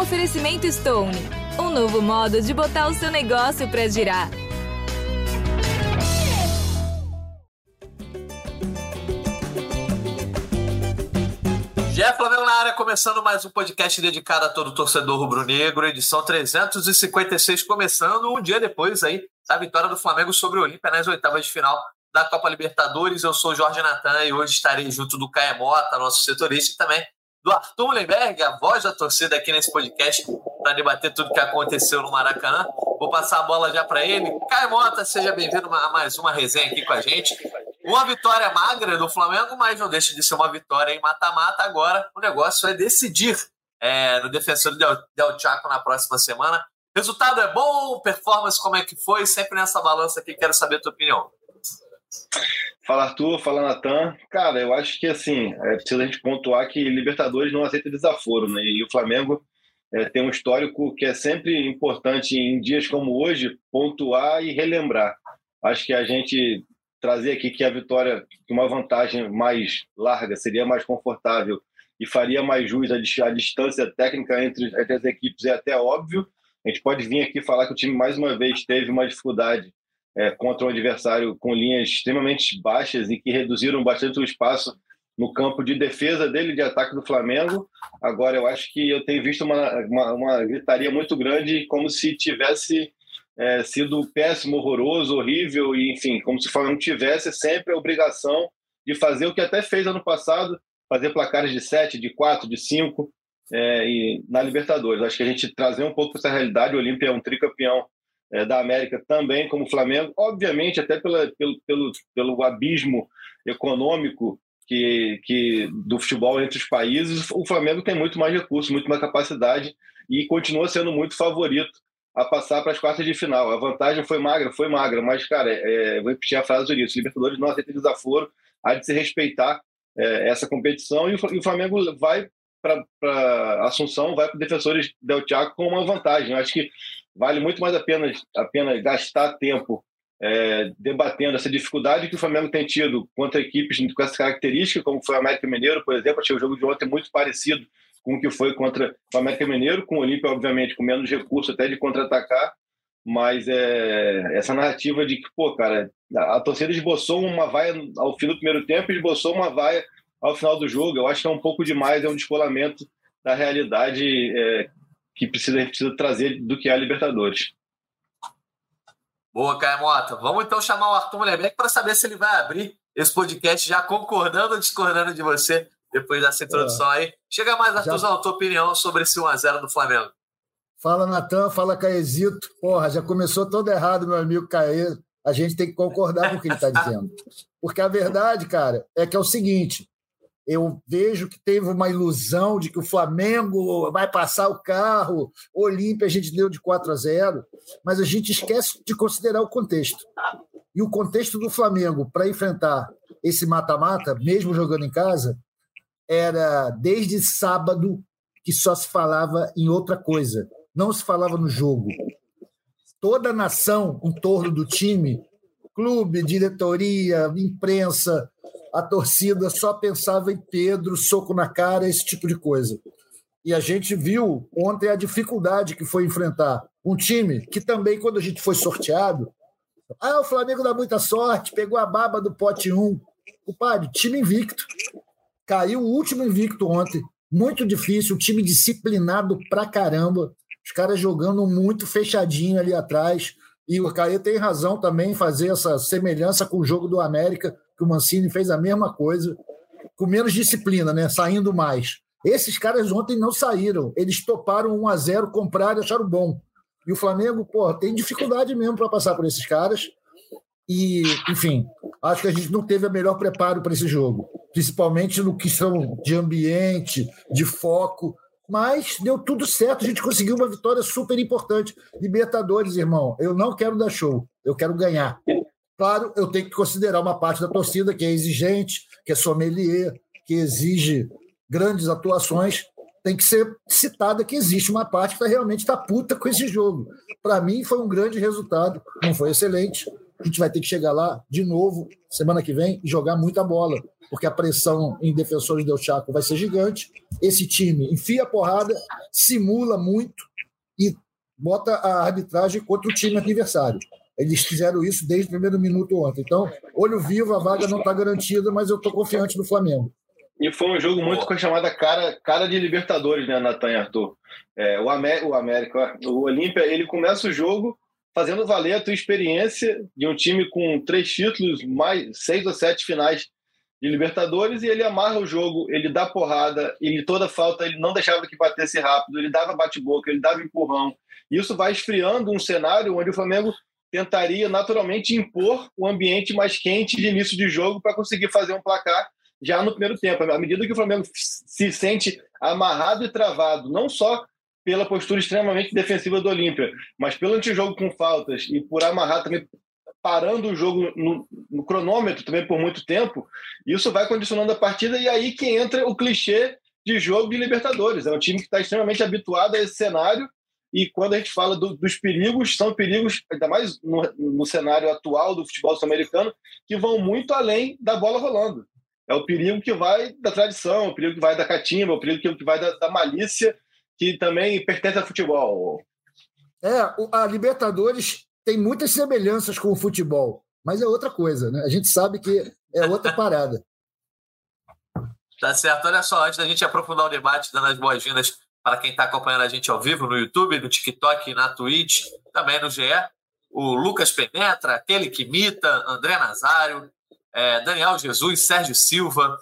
Oferecimento Stone, um novo modo de botar o seu negócio para girar. Jé Flamengo na área, começando mais um podcast dedicado a todo torcedor rubro-negro, edição 356, começando um dia depois aí da vitória do Flamengo sobre o Olímpia nas oitavas de final da Copa Libertadores. Eu sou Jorge Natan e hoje estarei junto do Caia Mota, nosso setorista, e também do Arthur Mullenberg, a voz da torcida aqui nesse podcast, para debater tudo que aconteceu no Maracanã. Vou passar a bola já para ele. Caio Mota, seja bem-vindo a mais uma resenha aqui com a gente. Uma vitória magra do Flamengo, mas não deixa de ser uma vitória em mata-mata. Agora o negócio é decidir é, no defensor Del, Del Chaco na próxima semana. Resultado é bom? Performance como é que foi? Sempre nessa balança aqui, quero saber a tua opinião. Fala Arthur, fala Natan. Cara, eu acho que assim, é preciso a gente pontuar que Libertadores não aceita desaforo, né? E o Flamengo é, tem um histórico que é sempre importante em dias como hoje pontuar e relembrar. Acho que a gente trazer aqui que a vitória, uma vantagem mais larga, seria mais confortável e faria mais jus à distância técnica entre, entre as equipes é até óbvio. A gente pode vir aqui falar que o time mais uma vez teve uma dificuldade é, contra um adversário com linhas extremamente baixas e que reduziram bastante o espaço no campo de defesa dele, de ataque do Flamengo. Agora, eu acho que eu tenho visto uma, uma, uma gritaria muito grande, como se tivesse é, sido péssimo, horroroso, horrível, e enfim, como se o Flamengo tivesse sempre a obrigação de fazer o que até fez ano passado, fazer placares de 7, de 4, de 5 é, e na Libertadores. Acho que a gente trazer um pouco essa realidade, o Olímpia é um tricampeão é, da América também, como o Flamengo, obviamente até pela, pelo, pelo, pelo abismo econômico que, que do futebol entre os países, o Flamengo tem muito mais recursos, muito mais capacidade e continua sendo muito favorito a passar para as quartas de final. A vantagem foi magra, foi magra, mas, cara, é, vou repetir a frase do Ulisses, Libertadores não aceita desaforo, há de se respeitar é, essa competição e o, e o Flamengo vai para Assunção, vai para Defensores del Chaco com uma vantagem. Eu acho que vale muito mais a pena, a pena gastar tempo é, debatendo essa dificuldade que o Flamengo tem tido contra equipes com essa característica, como foi o América Mineiro, por exemplo. Achei o jogo de ontem muito parecido com o que foi contra o América Mineiro, com o Olímpia, obviamente, com menos recurso até de contra-atacar. Mas é, essa narrativa de que, pô, cara, a torcida esboçou uma vaia ao fim do primeiro tempo e esboçou uma vaia ao final do jogo. Eu acho que é um pouco demais, é um descolamento da realidade é, que precisa, precisa trazer do que é a Libertadores. Boa, Caio Mota. Vamos então chamar o Arthur Mulherbeck para saber se ele vai abrir esse podcast já concordando ou discordando de você depois dessa introdução é. aí. Chega mais, Arthurzão, já... tua opinião sobre esse 1x0 do Flamengo. Fala, Natan, fala, Caezito. Porra, já começou todo errado, meu amigo Caê. A gente tem que concordar com o que ele está dizendo. Porque a verdade, cara, é que é o seguinte: eu vejo que teve uma ilusão de que o Flamengo vai passar o carro, Olímpia a gente deu de 4 a 0, mas a gente esquece de considerar o contexto. E o contexto do Flamengo para enfrentar esse mata-mata, mesmo jogando em casa, era desde sábado que só se falava em outra coisa, não se falava no jogo. Toda a nação em torno do time, clube, diretoria, imprensa, a torcida só pensava em Pedro, soco na cara, esse tipo de coisa. E a gente viu ontem a dificuldade que foi enfrentar um time que também, quando a gente foi sorteado, ah, o Flamengo dá muita sorte, pegou a baba do pote 1. O padre, time invicto. Caiu o último invicto ontem. Muito difícil, time disciplinado pra caramba. Os caras jogando muito fechadinho ali atrás. E o Caê tem razão também em fazer essa semelhança com o jogo do América que o Mancini fez a mesma coisa, com menos disciplina, né? Saindo mais. Esses caras ontem não saíram. Eles toparam 1 a 0 compraram e acharam bom. E o Flamengo, pô, tem dificuldade mesmo para passar por esses caras. E, enfim, acho que a gente não teve o melhor preparo para esse jogo, principalmente no questão de ambiente, de foco. Mas deu tudo certo, a gente conseguiu uma vitória super importante. Libertadores, irmão, eu não quero dar show, eu quero ganhar. Claro, eu tenho que considerar uma parte da torcida que é exigente, que é sommelier, que exige grandes atuações. Tem que ser citada que existe uma parte que realmente está puta com esse jogo. Para mim, foi um grande resultado, não foi excelente. A gente vai ter que chegar lá de novo semana que vem e jogar muita bola, porque a pressão em defensores do Chaco vai ser gigante esse time enfia a porrada, simula muito e bota a arbitragem contra o time adversário. Eles fizeram isso desde o primeiro minuto ontem. Então, olho vivo, a vaga não está garantida, mas eu estou confiante no Flamengo. E foi um jogo muito com a chamada cara, cara de Libertadores, né, Natan e Arthur? É, o, o América, o Olímpia, ele começa o jogo fazendo valer a tua experiência de um time com três títulos, mais seis ou sete finais de Libertadores, e ele amarra o jogo, ele dá porrada, ele toda falta, ele não deixava que batesse rápido, ele dava bate-boca, ele dava empurrão. Isso vai esfriando um cenário onde o Flamengo tentaria naturalmente impor o ambiente mais quente de início de jogo para conseguir fazer um placar já no primeiro tempo. À medida que o Flamengo se sente amarrado e travado, não só pela postura extremamente defensiva do Olímpia, mas pelo antijogo com faltas e por amarrar também parando o jogo no, no, cronômetro também por muito tempo, isso vai condicionando a partida e aí que entra o clichê de jogo de Libertadores. É um time que está extremamente habituado a esse cenário e quando a gente fala do, dos perigos, são perigos, ainda mais no, no cenário atual do futebol sul-americano, que vão muito além da bola rolando. É o perigo que vai da tradição, o perigo que vai da catimba, o perigo que vai da, da malícia, que também pertence ao futebol. É, a Libertadores tem muitas semelhanças com o futebol, mas é outra coisa, né? A gente sabe que é outra parada. Tá certo. Olha só, antes da gente aprofundar o debate, dando as boas-vindas para quem está acompanhando a gente ao vivo no YouTube, no TikTok, na Twitch, também no GE. O Lucas Penetra, aquele que imita, André Nazário, é, Daniel Jesus, Sérgio Silva,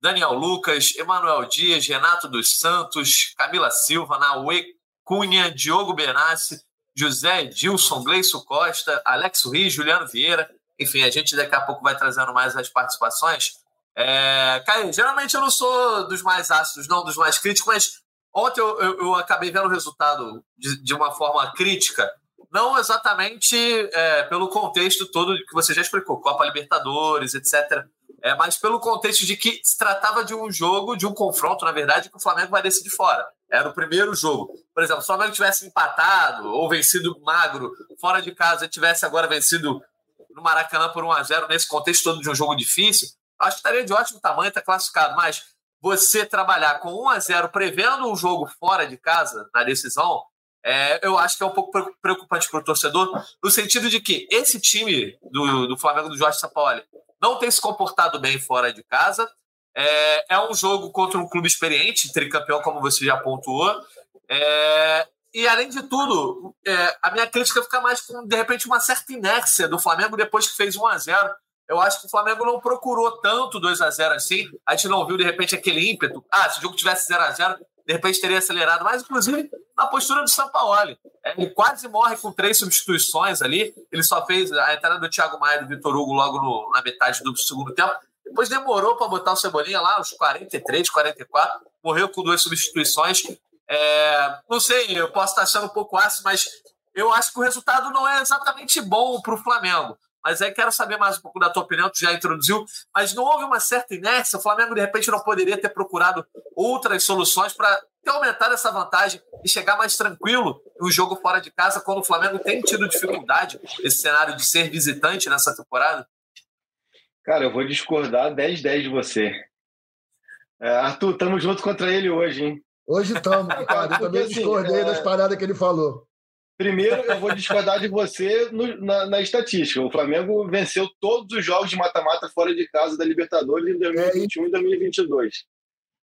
Daniel Lucas, Emanuel Dias, Renato dos Santos, Camila Silva, Naue Cunha, Diogo Benassi, José Edilson, Gleiço Costa, Alex Ruiz, Juliano Vieira. Enfim, a gente daqui a pouco vai trazendo mais as participações. É, geralmente eu não sou dos mais ácidos, não dos mais críticos, mas Ontem eu, eu, eu acabei vendo o resultado de, de uma forma crítica, não exatamente é, pelo contexto todo que você já explicou, Copa Libertadores, etc. É, mas pelo contexto de que se tratava de um jogo, de um confronto, na verdade, que o Flamengo vai decidir fora. Era o primeiro jogo. Por exemplo, se o Flamengo tivesse empatado ou vencido magro fora de casa e tivesse agora vencido no Maracanã por 1 a 0 nesse contexto todo de um jogo difícil, acho que estaria de ótimo tamanho, está classificado. Mas você trabalhar com 1 a 0 prevendo um jogo fora de casa na decisão, é, eu acho que é um pouco preocupante para o torcedor, no sentido de que esse time do, do Flamengo do Jorge Sampaoli não tem se comportado bem fora de casa. É, é um jogo contra um clube experiente, tricampeão, como você já pontuou. É, e, além de tudo, é, a minha crítica fica mais com, de repente, uma certa inércia do Flamengo depois que fez 1 a 0 eu acho que o Flamengo não procurou tanto 2 a 0 assim. A gente não viu, de repente, aquele ímpeto. Ah, se o jogo tivesse 0 a 0 de repente teria acelerado. Mas, inclusive, na postura do Sampaoli. É, ele quase morre com três substituições ali. Ele só fez a entrada do Thiago Maia e do Vitor Hugo logo no, na metade do segundo tempo. Depois demorou para botar o Cebolinha lá, uns 43, 44. Morreu com duas substituições. É, não sei, eu posso estar achando um pouco ácido, mas eu acho que o resultado não é exatamente bom para o Flamengo. Mas aí quero saber mais um pouco da tua opinião, tu já introduziu, mas não houve uma certa inércia? O Flamengo, de repente, não poderia ter procurado outras soluções para aumentar essa vantagem e chegar mais tranquilo no jogo fora de casa, quando o Flamengo tem tido dificuldade nesse cenário de ser visitante nessa temporada? Cara, eu vou discordar 10-10 de você. É, Arthur, estamos juntos contra ele hoje, hein? Hoje estamos, cara. Eu também assim, discordei é... das paradas que ele falou. Primeiro, eu vou discordar de você no, na, na, estatística. O Flamengo venceu todos os jogos de mata-mata fora de casa da Libertadores em 2021 e 2022.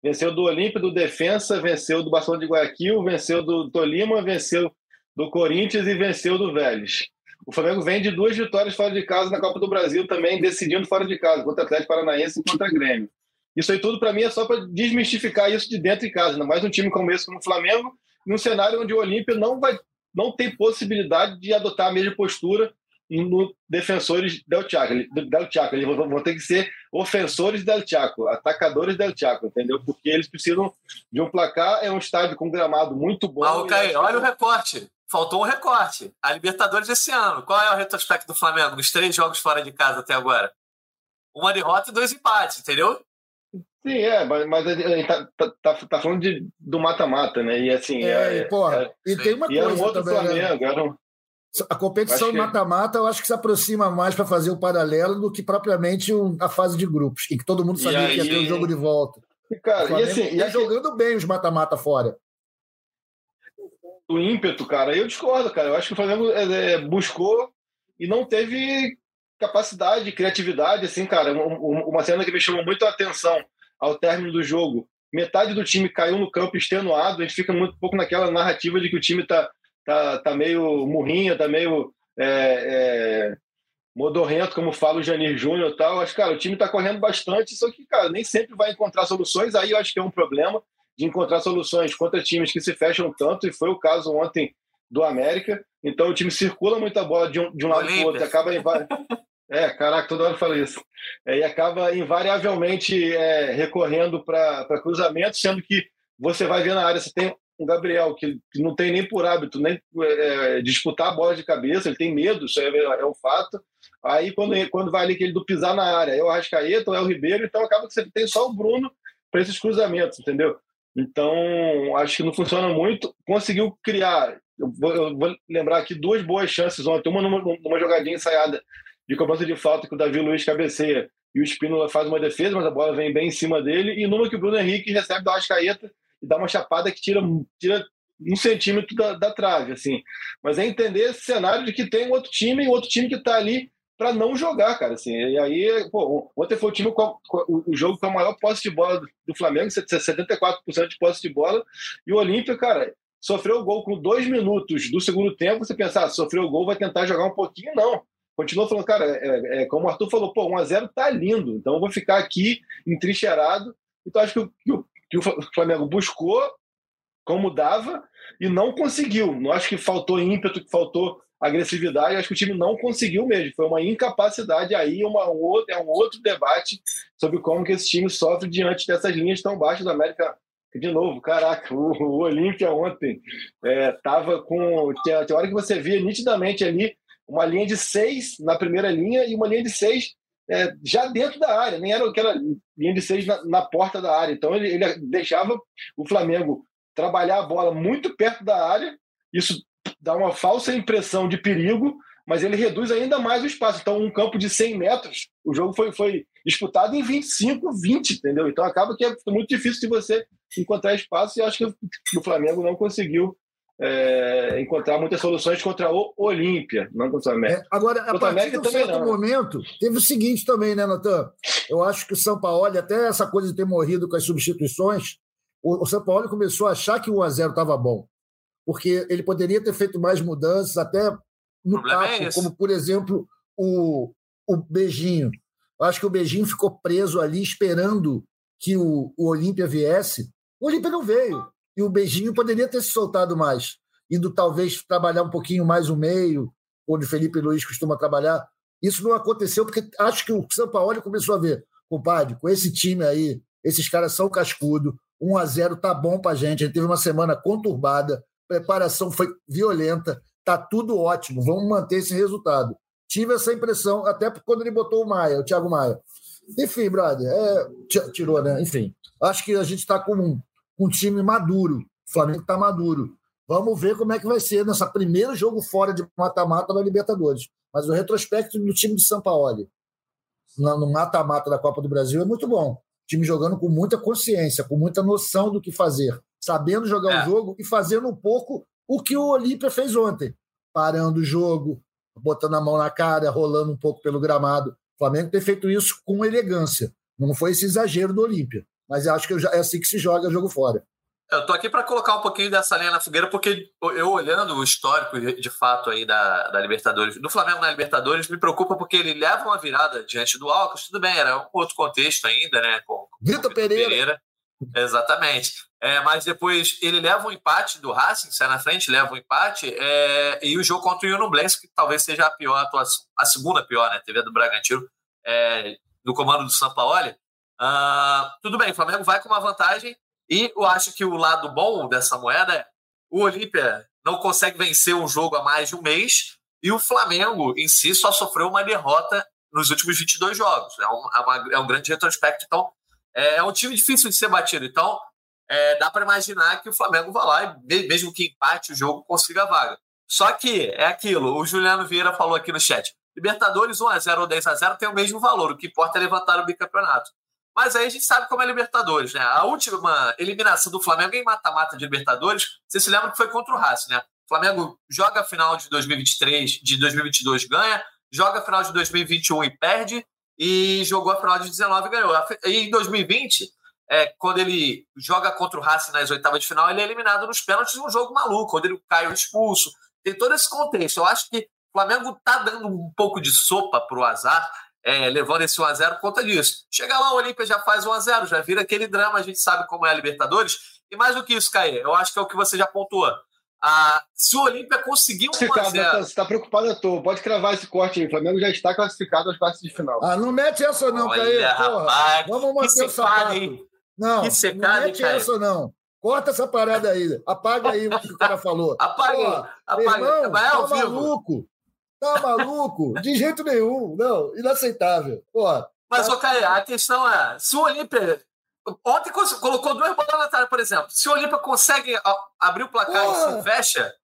Venceu do Olímpia, do Defensa, venceu do Barcelona de Guayaquil, venceu do Tolima, venceu do Corinthians e venceu do Vélez. O Flamengo vem de duas vitórias fora de casa na Copa do Brasil também, decidindo fora de casa, contra o Atlético Paranaense e contra o Grêmio. Isso aí tudo, para mim, é só para desmistificar isso de dentro de casa. Ainda mais um time como esse, como o Flamengo, num cenário onde o Olímpia não vai não tem possibilidade de adotar a mesma postura no defensores del Chaco. Del Chaco. Eles vão ter que ser ofensores del Chaco, atacadores del Chaco, entendeu? Porque eles precisam de um placar. É um estádio com gramado muito bom. Ah, okay. olha o recorte. Faltou um recorte. A Libertadores esse ano. Qual é o retrospecto do Flamengo nos três jogos fora de casa até agora? Uma derrota e dois empates, entendeu? Sim, é, mas, gente tá, tá, tá, tá falando de, do mata-mata, né? E assim. É, é porra, é, e tem uma coisa. Era um outro também, né? Flamengo, era um... A competição mata-mata, eu acho que se aproxima mais para fazer o paralelo do que propriamente a fase de grupos, em que todo mundo sabia aí, que ia ter um jogo de volta. E, cara, e assim, e assim, jogando bem os mata-mata fora. O ímpeto, cara, eu discordo, cara. Eu acho que o Flamengo é, é, buscou e não teve capacidade, criatividade, assim, cara. Uma cena que me chamou muito a atenção ao término do jogo. Metade do time caiu no campo extenuado, a gente fica muito pouco naquela narrativa de que o time tá, tá, tá meio murrinha, tá meio é, é, modorrento, como fala o Janir Júnior e tal. Acho, cara, o time tá correndo bastante, só que, cara, nem sempre vai encontrar soluções. Aí eu acho que é um problema de encontrar soluções contra times que se fecham tanto, e foi o caso ontem do América. Então o time circula muita bola de um, de um lado para o outro, acaba em É, caraca, toda hora eu falo isso. É, e acaba invariavelmente é, recorrendo para cruzamento, sendo que você vai ver na área, você tem um Gabriel que, não tem nem por hábito nem é, disputar a bola de cabeça, ele tem medo, isso é, é um fato. Aí quando, quando vai ali que ele do pisar na área, é o Arrascaeta ou é o Ribeiro, então acaba que você tem só o Bruno para esses cruzamentos, entendeu? Então, acho que não funciona muito. Conseguiu criar, eu vou, eu vou lembrar aqui duas boas chances ontem, uma numa, numa jogadinha ensaiada de cobrança de falta que o Davi Luiz cabeceia. E o Espínola faz uma defesa, mas a bola vem bem em cima dele, e numa que o Bruno Henrique recebe da Arrascaeta e dá uma chapada que tira, tira um centímetro da, da trave, assim. Mas é entender esse cenário de que tem um outro time e outro time que está ali para não jogar, cara, assim. E aí, pô, ontem foi o time com, com, o jogo com a maior posse de bola do Flamengo, 74% de posse de bola, e o Olímpia, cara, sofreu o gol com dois minutos do segundo tempo, você pensar, ah, sofreu o gol, vai tentar jogar um pouquinho, não continua falando, cara, é, é, como o Arthur falou, pô, 1x0 tá lindo, então eu vou ficar aqui entrincheirado. Então acho que o, que o, que o Flamengo buscou como dava e não conseguiu. Não acho que faltou ímpeto, que faltou agressividade, acho que o time não conseguiu mesmo. Foi uma incapacidade aí, uma, um outro, é um outro debate sobre como que esse time sofre diante dessas linhas tão baixas da América. De novo, caraca, o, o Olímpia ontem estava é, com. Tinha, tinha hora que você via nitidamente ali uma linha de seis na primeira linha e uma linha de seis é, já dentro da área, nem era aquela linha de seis na, na porta da área. Então ele, ele, deixava o Flamengo trabalhar a bola muito perto da área, isso dá uma falsa impressão de perigo, mas ele reduz ainda mais o espaço. Então, um campo de 100 metros, o jogo foi, foi disputado em 25, 20, entendeu? Então acaba que é muito difícil de você encontrar espaço e acho que o Flamengo não conseguiu é, encontrar muitas soluções contra o Olímpia, não contra o América. É, agora, a partir de um certo não. momento, teve o seguinte também, né, Natan? Eu acho que o São Paulo, até essa coisa de ter morrido com as substituições, o, o São Paulo começou a achar que o 1x0 estava bom. Porque ele poderia ter feito mais mudanças, até no papo, é como, por exemplo, o, o Beijinho. Eu acho que o Beijinho ficou preso ali esperando que o, o Olímpia viesse. O Olímpia não veio e o Beijinho poderia ter se soltado mais, indo talvez trabalhar um pouquinho mais o meio, onde Felipe Luiz costuma trabalhar. Isso não aconteceu porque acho que o São Paulo começou a ver, compadre, com esse time aí, esses caras são cascudo, 1 a 0 tá bom pra gente. A gente teve uma semana conturbada, preparação foi violenta, tá tudo ótimo, vamos manter esse resultado. Tive essa impressão até quando ele botou o Maia, o Thiago Maia. Enfim, brother, é, tirou, né? Enfim, acho que a gente está com um, time maduro. O Flamengo está maduro. Vamos ver como é que vai ser nessa primeiro jogo fora de mata-mata da Libertadores. Mas o retrospecto do time de São Paulo no mata-mata da Copa do Brasil é muito bom. O time jogando com muita consciência, com muita noção do que fazer, sabendo jogar é. o jogo e fazendo um pouco o que o Olímpia fez ontem, parando o jogo, botando a mão na cara, rolando um pouco pelo gramado. O Flamengo tem feito isso com elegância. Não foi esse exagero do Olímpia. Mas eu acho que é assim que se joga jogo fora. Eu tô aqui para colocar um pouquinho dessa linha na fogueira, porque eu olhando o histórico de fato aí da, da Libertadores, do Flamengo na Libertadores, me preocupa porque ele leva uma virada diante do Alcas, tudo bem, era um outro contexto ainda, né? Com, Vitor Pereira. Pereira. Exatamente. É, mas depois ele leva um empate do Racing, sai na frente, leva um empate, é, e o jogo contra o Unublense, que talvez seja a pior atuação, a segunda pior, né? TV do Bragantino, é, do comando do Sampaoli. Uh, tudo bem, o Flamengo vai com uma vantagem e eu acho que o lado bom dessa moeda é o Olímpia não consegue vencer um jogo há mais de um mês e o Flamengo em si só sofreu uma derrota nos últimos 22 jogos. É um, é uma, é um grande retrospecto, então é, é, um time difícil de ser batido. Então é, dá para imaginar que o Flamengo vá lá e, mesmo que empate o jogo, consiga a vaga. Só que é aquilo, o Juliano Vieira falou aqui no chat. Libertadores 1x0 ou 10x0 tem o mesmo valor, o que importa é levantar o bicampeonato. Mas aí a gente sabe como é Libertadores, né? A última eliminação do Flamengo em mata-mata de Libertadores, você se lembra que foi contra o Racing, né? O Flamengo joga a final de 2023, de 2022 ganha, joga a final de 2021 e perde, e jogou a final de 19 e ganhou. E em 2020, é, quando ele joga contra o Racing nas oitavas de final, ele é eliminado nos pênaltis num jogo maluco, quando ele caiu expulso. Tem todo esse contexto. Eu acho que o Flamengo está dando um pouco de sopa para o azar é, levando esse 1x0 por conta disso. Chega lá, o Olímpia já faz 1x0, já vira aquele drama, a gente sabe como é a Libertadores. E mais do que isso, Caê, eu acho que é o que você já pontuou. Ah, se o Olímpia conseguir um 1x0... Você está preocupado à toa, pode cravar esse corte aí. O Flamengo já está classificado às partes de final. Ah, não mete essa não, Olha, Caê. Rapaz, Vamos manter o sapato. Não, que secado, não mete essa não. Corta essa parada aí. Apaga aí o que o cara falou. Apaga, apaga. Irmão, Vai ao tá vivo. maluco. Tá maluco? De jeito nenhum. Não, inaceitável. Porra, Mas, tá- ô, Caê, a questão é: se o Olímpia. Ontem colocou duas bolas na trave, por exemplo. Se o Olímpia consegue abrir o placar e se Porra. fecha,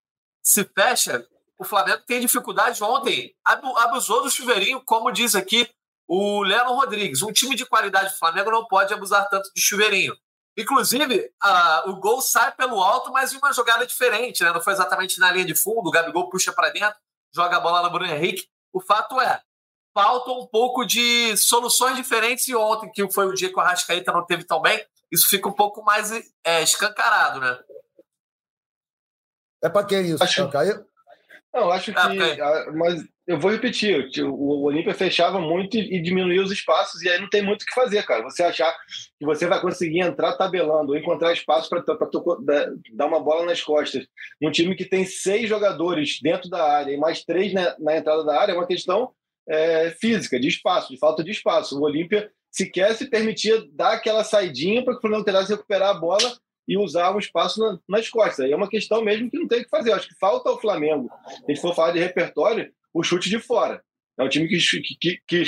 se fecha, o Flamengo tem dificuldade ontem. abu- Abusou do chuveirinho, como diz aqui o Leno Rodrigues. Um time de qualidade do Flamengo não pode abusar tanto de chuveirinho. Inclusive, a- o gol sai pelo alto, mas em uma jogada diferente, né? Não foi exatamente na linha de fundo. O Gabigol puxa para dentro, joga a bola no Bruno Henrique. O fato é, falta um pouco de soluções diferentes. E ontem, que foi o dia que o Arrascaeta não teve tão bem, isso fica um pouco mais é, escancarado, né? É pra quem isso? Acho- Caê? Não, acho que. Ah, ok. ah, Mas eu vou repetir: o, Olímpia fechava muito e, diminuía os espaços, e aí não tem muito o que fazer, cara. Você achar que você vai conseguir entrar tabelando ou encontrar espaço para dar uma bola nas costas. Um time que tem seis jogadores dentro da área e mais três na, na entrada da área é uma questão é, física, de espaço, de falta de espaço. O Olímpia sequer se permitia dar aquela saidinha para que o Flamengo tentasse recuperar a bola e usar um espaço na- nas costas. Aí é uma questão mesmo que não tem o que fazer. Acho que falta ao Flamengo, se a gente for falar de repertório, o chute de fora. É um time que, que, que-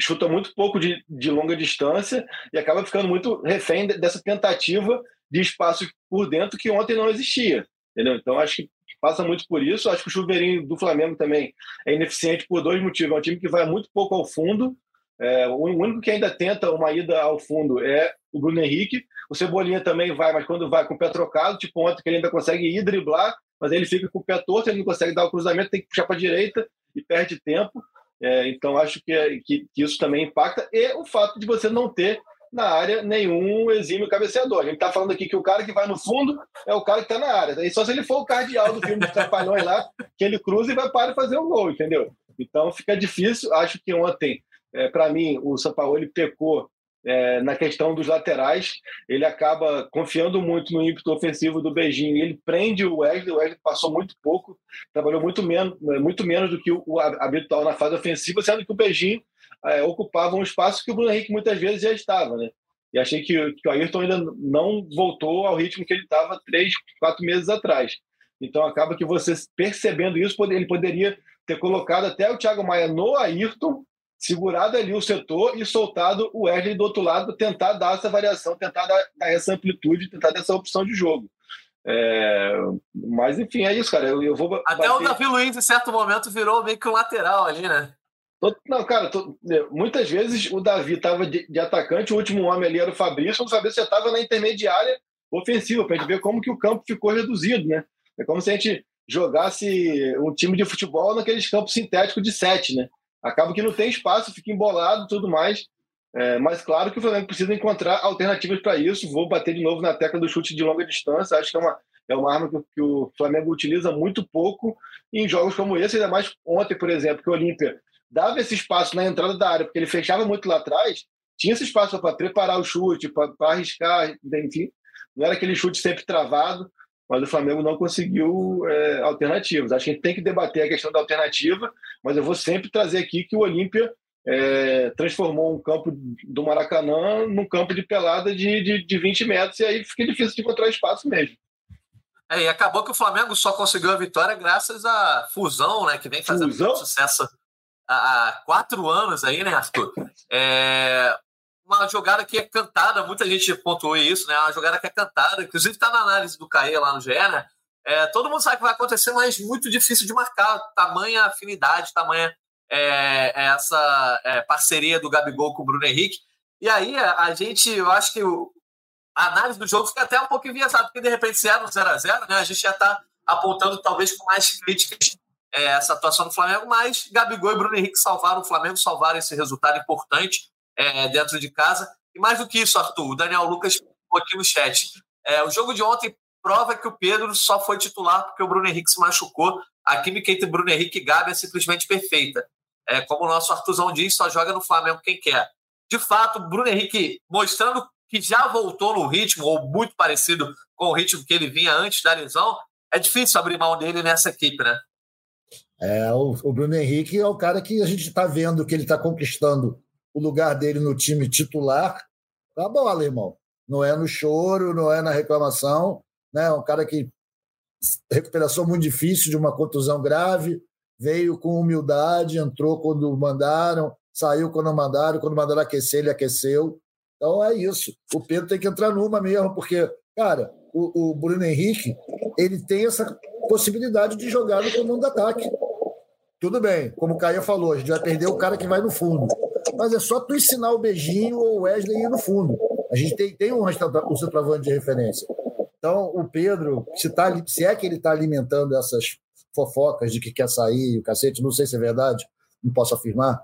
chuta muito pouco de, de longa distância e acaba ficando muito refém de- dessa tentativa de espaço por dentro que ontem não existia. Entendeu? Então acho que passa muito por isso. Acho que o chuveirinho do Flamengo também é ineficiente por dois motivos. É um time que vai muito pouco ao fundo. É, o único que ainda tenta uma ida ao fundo é o Bruno Henrique. O Cebolinha também vai, mas quando vai com o pé trocado, tipo ontem que ele ainda consegue ir driblar, mas ele fica com o pé torto, ele não consegue dar o cruzamento, tem que puxar para a direita e perde tempo. É, então acho que, que, que isso também impacta. E o fato de você não ter na área nenhum exímio cabeceador. A gente está falando aqui que o cara que vai no fundo é o cara que está na área. E só se ele for o cardeal do filme dos Trapalhões lá, que ele cruza e vai para fazer um gol, entendeu? Então fica difícil. Acho que ontem, é, para mim, o São Paulo ele pecou é, na questão dos laterais. Ele acaba confiando muito no ímpeto ofensivo do Beijinho. Ele prende o Wesley. O Wesley passou muito pouco, trabalhou muito menos, muito menos do que o, habitual na fase ofensiva, sendo que o Beijinho é, ocupava um espaço que o Bruno Henrique muitas vezes já estava, né? E achei que, que o Ayrton ainda não voltou ao ritmo que ele estava três, quatro meses atrás. Então acaba que você percebendo isso, ele poderia ter colocado até o Thiago Maia no Ayrton, segurado ali o setor e soltado o Wesley do outro lado, tentar dar essa variação, tentar dar, dar essa amplitude, tentar dar essa opção de jogo. É, mas enfim, é isso, cara. Eu, eu vou Até bater- o Davi Luiz, em certo momento, virou meio que um lateral ali, né? Não, cara, tô- é, muitas vezes o Davi estava de, de atacante, o último homem ali era o Fabrício, o Fabrício já estava na intermediária ofensiva, para a gente ver como que o campo ficou reduzido, né? É como se a gente jogasse um time de futebol naqueles campos sintéticos de sete, né? Acaba que não tem espaço, fica embolado tudo mais. É, mas claro que o Flamengo precisa encontrar alternativas para isso. Vou bater de novo na tecla do chute de longa distância. Acho que é uma, é uma arma que, que o Flamengo utiliza muito pouco em jogos como esse, ainda mais ontem, por exemplo, que o Olímpia dava esse espaço na entrada da área, porque ele fechava muito lá atrás, tinha esse espaço para preparar o chute, para arriscar, enfim. Não era aquele chute sempre travado, mas o Flamengo não conseguiu é, alternativas. Acho que a gente tem que debater a questão da alternativa, mas eu vou sempre trazer aqui que o Olímpia é, transformou um campo do Maracanã num campo de pelada de, de, de 20 metros, e aí fica difícil de encontrar espaço mesmo. É, e acabou que o Flamengo só conseguiu a vitória graças à fusão, né? Que vem fazendo sucesso há, há quatro anos aí, né, Arthur? É uma jogada que é cantada, muita gente pontuou isso, né? Uma jogada que é cantada, inclusive está na análise do Caê lá no GE, né? É, todo mundo sabe que vai acontecer, mas muito difícil de marcar. Tamanha afinidade, tamanha é, essa é, parceria do Gabigol com o Bruno Henrique. E aí a gente, eu acho que o, a análise do jogo fica até um pouco enviesada, porque de repente se era um 0x0, né, a gente já está apontando talvez com mais críticas é, essa atuação do Flamengo, mas Gabigol e Bruno Henrique salvaram o Flamengo, salvaram esse resultado importante é, dentro de casa. E mais do que isso, Arthur, o Daniel Lucas aqui no chat. É, o jogo de ontem prova que o Pedro só foi titular porque o Bruno Henrique se machucou. A química entre Bruno Henrique e Gabi é simplesmente perfeita. É, como o nosso Arthurzão diz, só joga no Flamengo quem quer. De fato, Bruno Henrique mostrando que já voltou no ritmo, ou muito parecido com o ritmo que ele vinha antes da lesão, é difícil abrir mão dele nessa equipe, né? É, o Bruno Henrique é o cara que a gente está vendo que ele está conquistando o lugar dele no time titular. Tá bola, irmão. Não é no choro, não é na reclamação. Né? Um cara que recuperação muito difícil de uma contusão grave, veio com humildade, entrou quando mandaram, saiu quando mandaram, quando mandaram aquecer, ele aqueceu. Então é isso. O Pedro tem que entrar numa mesmo, porque, cara, o, o Bruno Henrique ele tem essa possibilidade de jogar no comando do ataque. Tudo bem, como o Caio falou, a gente vai perder o cara que vai no fundo. Mas é só tu ensinar o beijinho ou o Wesley ir no fundo. A gente tem, tem um, um centroavante de referência. Então, o Pedro, se, tá, se é que ele está alimentando essas fofocas de que quer sair, o cacete, não sei se é verdade, não posso afirmar.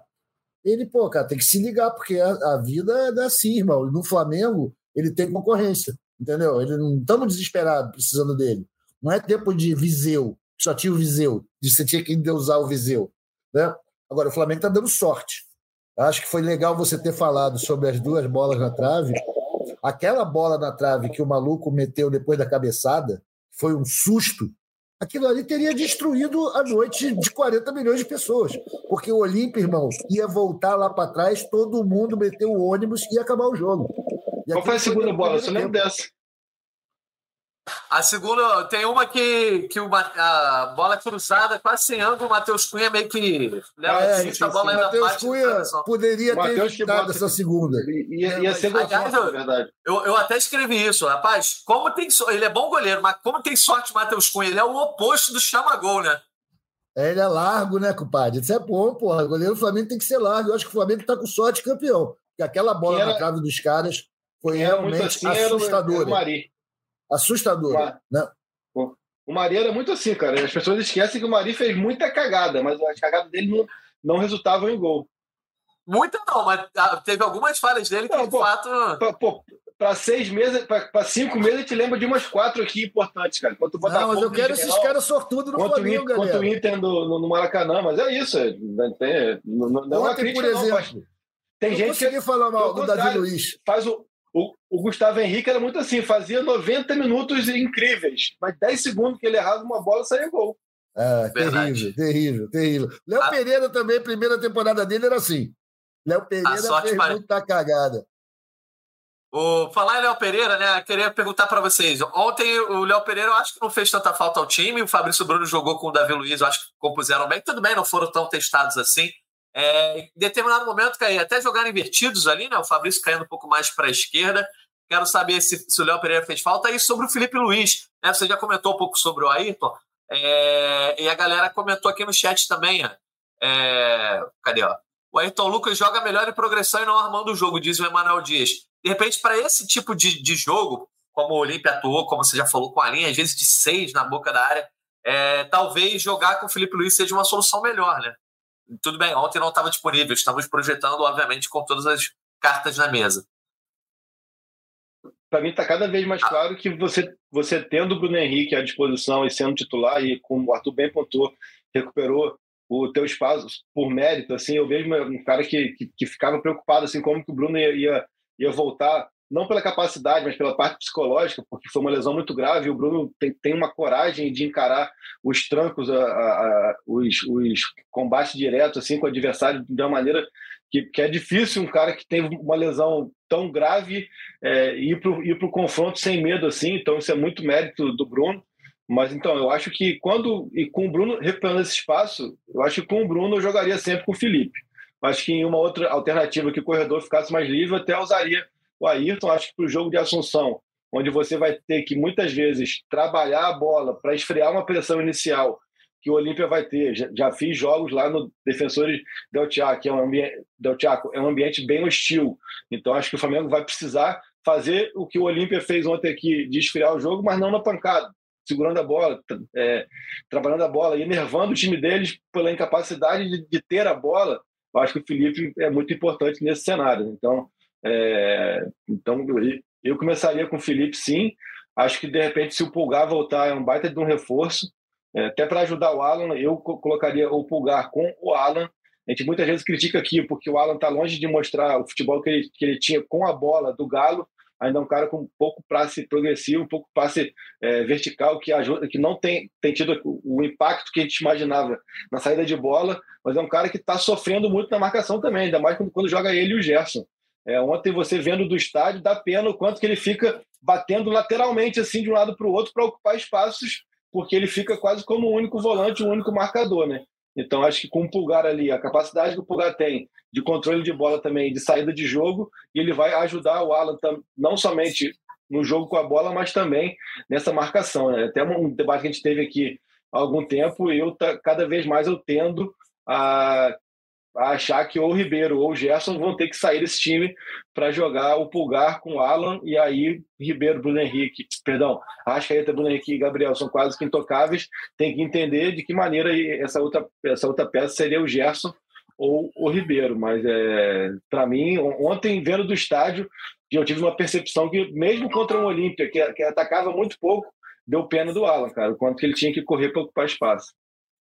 Ele, pô, cara, tem que se ligar, porque a, a vida é assim, irmão. No Flamengo, ele tem concorrência, entendeu? Ele não estamos desesperados precisando dele. Não é tempo de Viseu, só tinha o Viseu, de você tinha que usar o Viseu. Né? Agora, o Flamengo está dando sorte. Acho que foi legal você ter falado sobre as duas bolas na trave, Aquela bola na trave que o maluco meteu depois da cabeçada foi um susto. Aquilo ali teria destruído a noite de 40 milhões de pessoas. Porque o Olímpio, irmão, ia voltar lá para trás, todo mundo meteu o ônibus e ia acabar o jogo. E Qual foi a segunda bola? Você lembra dessa? A segunda, tem uma que, que uma, a bola cruzada, quase sem ângulo, o Matheus Cunha meio que leva é, assim, a bola ainda Matheus Cunha poderia ter evitado essa segunda. Ia, ia ser aliás, eu, verdade. Eu, eu até escrevi isso, rapaz. Como tem Ele é bom goleiro, mas como tem sorte o Matheus Cunha? Ele é o oposto do chama-gol, né? É, ele é largo, né, compadre? Isso é bom, porra. O goleiro do Flamengo tem que ser largo. Eu acho que o Flamengo está com sorte campeão. Porque aquela bola era, na trave dos caras foi realmente assim, assustadora. Era, era assustador. Né? O Mari era muito assim, cara. As pessoas esquecem que o Mari fez muita cagada, mas as cagadas dele não, não resultavam em gol. Muita não, mas ah, teve algumas falhas dele que, não, de pô, fato. para seis meses, para cinco meses, a gente lembra de umas quatro aqui importantes, cara. Quanto não, mas eu quero esses caras sortudos no Flamengo, galera. Quanto o Inter no, no, Maracanã, mas é isso. É, tem, não, não, é Ontem, por exemplo, não, tem eu gente que falar mal do Davi Luiz. Faz o, o, o, Gustavo Henrique era muito assim, fazia 90 minutos incríveis, mas 10 segundos que ele errava uma bola saía gol. É, terrível, terrível, terrível. Léo a... Pereira também, primeira temporada dele era assim. Léo Pereira fez para... muita cagada. O, falar em Léo Pereira, né? Queria perguntar para vocês. Ontem o Léo Pereira eu acho que não fez tanta falta ao time. O Fabrício Bruno jogou com o Davi Luiz, eu acho que compuseram bem. Tudo bem, não foram tão testados assim. É, em determinado momento, cair até jogar invertidos ali, né? O Fabrício caindo um pouco mais para a esquerda. Quero saber se, se o Léo Pereira fez falta. E sobre o Felipe Luiz, né? Você já comentou um pouco sobre o Ayrton. É, e a galera comentou aqui no chat também. É, cadê? Ó? O Ayrton Lucas joga melhor em progressão e não armando o jogo, diz o Emanuel Dias. De repente, para esse tipo de, de jogo, como o Olímpia atuou, como você já falou, com a linha, às vezes de seis na boca da área, é, talvez jogar com o Felipe Luiz seja uma solução melhor, né? Tudo bem, ontem não estava disponível, estamos projetando, obviamente, com todas as cartas na mesa. Para mim está cada vez mais claro que você, você tendo o Bruno Henrique à disposição e sendo titular, e como o Arthur bem pontuou, recuperou o teu espaço por mérito, assim, eu vejo um cara que, que, que ficava preocupado, assim, como que o Bruno ia, ia, ia voltar não pela capacidade, mas pela parte psicológica, porque foi uma lesão muito grave. E o Bruno tem, tem uma coragem de encarar os trancos, a, a, a, os, os combates diretos assim, com o adversário de uma maneira que, que é difícil um cara que tem uma lesão tão grave é, ir para o confronto sem medo assim. Então, isso é muito mérito do Bruno. Mas então, eu acho que quando. E com o Bruno recuperando esse espaço, eu acho que com o Bruno eu jogaria sempre com o Felipe. Acho que em uma outra alternativa que o corredor ficasse mais livre, eu até usaria o Ayrton, acho que para o jogo de Assunção, onde você vai ter que muitas vezes trabalhar a bola para esfriar uma pressão inicial, que o Olímpia vai ter. Já, já, fiz jogos lá no Defensores del Chaco, que é um ambiente, del Chaco, é um ambiente bem hostil. Então acho que o Flamengo vai precisar fazer o que o Olímpia fez ontem aqui, de esfriar o jogo, mas não na pancada, segurando a bola, é, trabalhando a bola, enervando o time deles pela incapacidade de, de, ter a bola. Eu acho que o Felipe é muito importante nesse cenário. Então, é, então eu começaria com o Felipe, sim. Acho que de repente, se o Pulgar voltar, é um baita de um reforço. É, até para ajudar o Alan, eu colocaria o Pulgar com o Alan. A gente muitas vezes critica aqui porque o Alan está longe de mostrar o futebol que ele, que ele tinha com a bola do Galo. Ainda é um cara com um pouco passe progressivo, um pouco passe é, vertical, que ajuda, que não tem, tem tido o impacto que a gente imaginava na saída de bola, mas é um cara que está sofrendo muito na marcação também, ainda mais quando, quando joga ele e o Gerson. É, ontem você vendo do estádio, dá pena o quanto que ele fica batendo lateralmente assim de um lado para o outro para ocupar espaços porque ele fica quase como o único volante, o único marcador, né? Então acho que com o Pulgar ali, a capacidade que o Pulgar tem de controle de bola também, de saída de jogo, e ele vai ajudar o Alan não somente no jogo com a bola, mas também nessa marcação. Né? Até um debate que a gente teve aqui há algum tempo, eu cada vez mais eu tendo a a achar que ou o Ribeiro ou o Gerson vão ter que sair desse time para jogar o Pulgar com o Alan e aí Ribeiro, Bruno Henrique, perdão, Arrascaeta, Bruno Henrique e Gabriel são quase que intocáveis, tem que entender de que maneira essa outra, essa outra peça seria o Gerson ou o Ribeiro, mas é, para mim, ontem vendo do estádio, eu tive uma percepção que mesmo contra o Olímpia, que, que atacava muito pouco, deu pena do Alan, cara, o quanto que ele tinha que correr para ocupar espaço.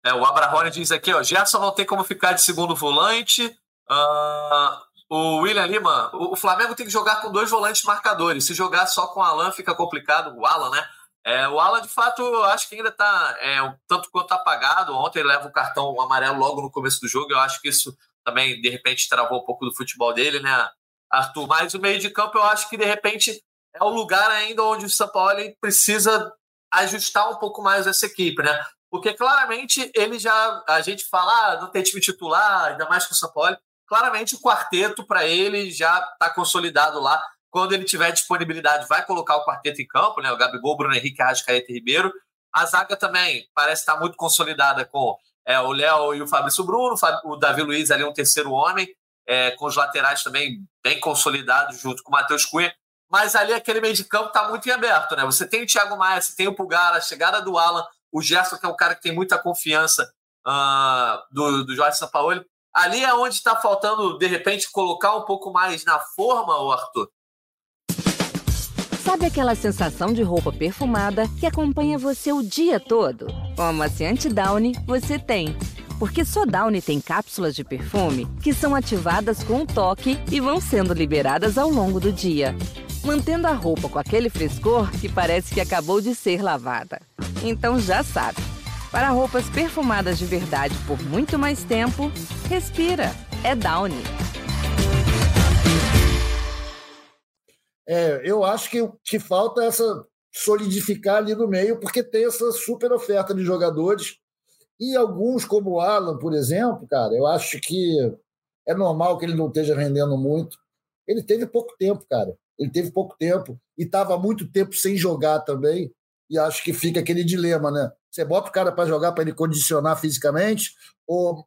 É, o Abrahone diz aqui, ó, Gerson não tem como ficar de segundo volante. Uh, o William Lima, o, o, Flamengo tem que jogar com dois volantes marcadores. Se jogar só com o Alan fica complicado. O Alan, né? É, o Alan, de fato, acho que ainda está é, um tanto quanto apagado. Ontem ele leva o cartão amarelo logo no começo do jogo. Eu acho que isso também, de repente, travou um pouco do futebol dele, né, Arthur? Mas o meio de campo, eu acho que, de repente, é o lugar ainda onde o São Paulo precisa ajustar um pouco mais essa equipe, né? Porque claramente ele já. A gente fala, ah, não tem time titular, ainda mais com o São Paulo. Claramente o quarteto para ele já está consolidado lá. Quando ele tiver disponibilidade, vai colocar o quarteto em campo, né? O Gabigol, Bruno Henrique, Arrascaeta e Ribeiro. A zaga também parece estar muito consolidada com é, o Léo e o Fabrício Bruno, o Davi Luiz ali um terceiro homem, é, com os laterais também bem consolidados junto com o Matheus Cunha. Mas ali aquele meio de campo está muito em aberto, né? Você tem o Thiago Maia, você tem o Pulgar, a chegada do Alan, o Gerson, que é um cara que tem muita confiança uh, do, do Jorge Sampaoli. Ali é onde está faltando, de repente, colocar um pouco mais na forma, o Arthur? Sabe aquela sensação de roupa perfumada que acompanha você o dia todo? Com a Downy, você tem. Porque só Downy tem cápsulas de perfume que são ativadas com um toque e vão sendo liberadas ao longo do dia mantendo a roupa com aquele frescor que parece que acabou de ser lavada. Então já sabe, para roupas perfumadas de verdade por muito mais tempo, respira, é Downy. É, eu acho que que falta é essa solidificar ali no meio, porque tem essa super oferta de jogadores e alguns, como o Alan, por exemplo, cara, eu acho que é normal que ele não esteja rendendo muito. Ele teve pouco tempo, cara. Ele teve pouco tempo e estava muito tempo sem jogar também. E acho que fica aquele dilema, né? Você bota o cara para jogar para ele condicionar fisicamente ou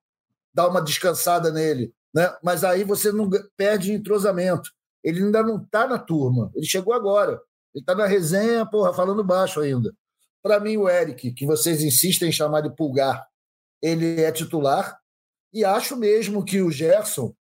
dá uma descansada nele, né? Mas aí você não perde entrosamento. Ele ainda não está na turma. Ele chegou agora. Ele está na resenha, porra, falando baixo ainda. Para mim, o Eric, que vocês insistem em chamar de pulgar, ele é titular. E acho mesmo que o Gerson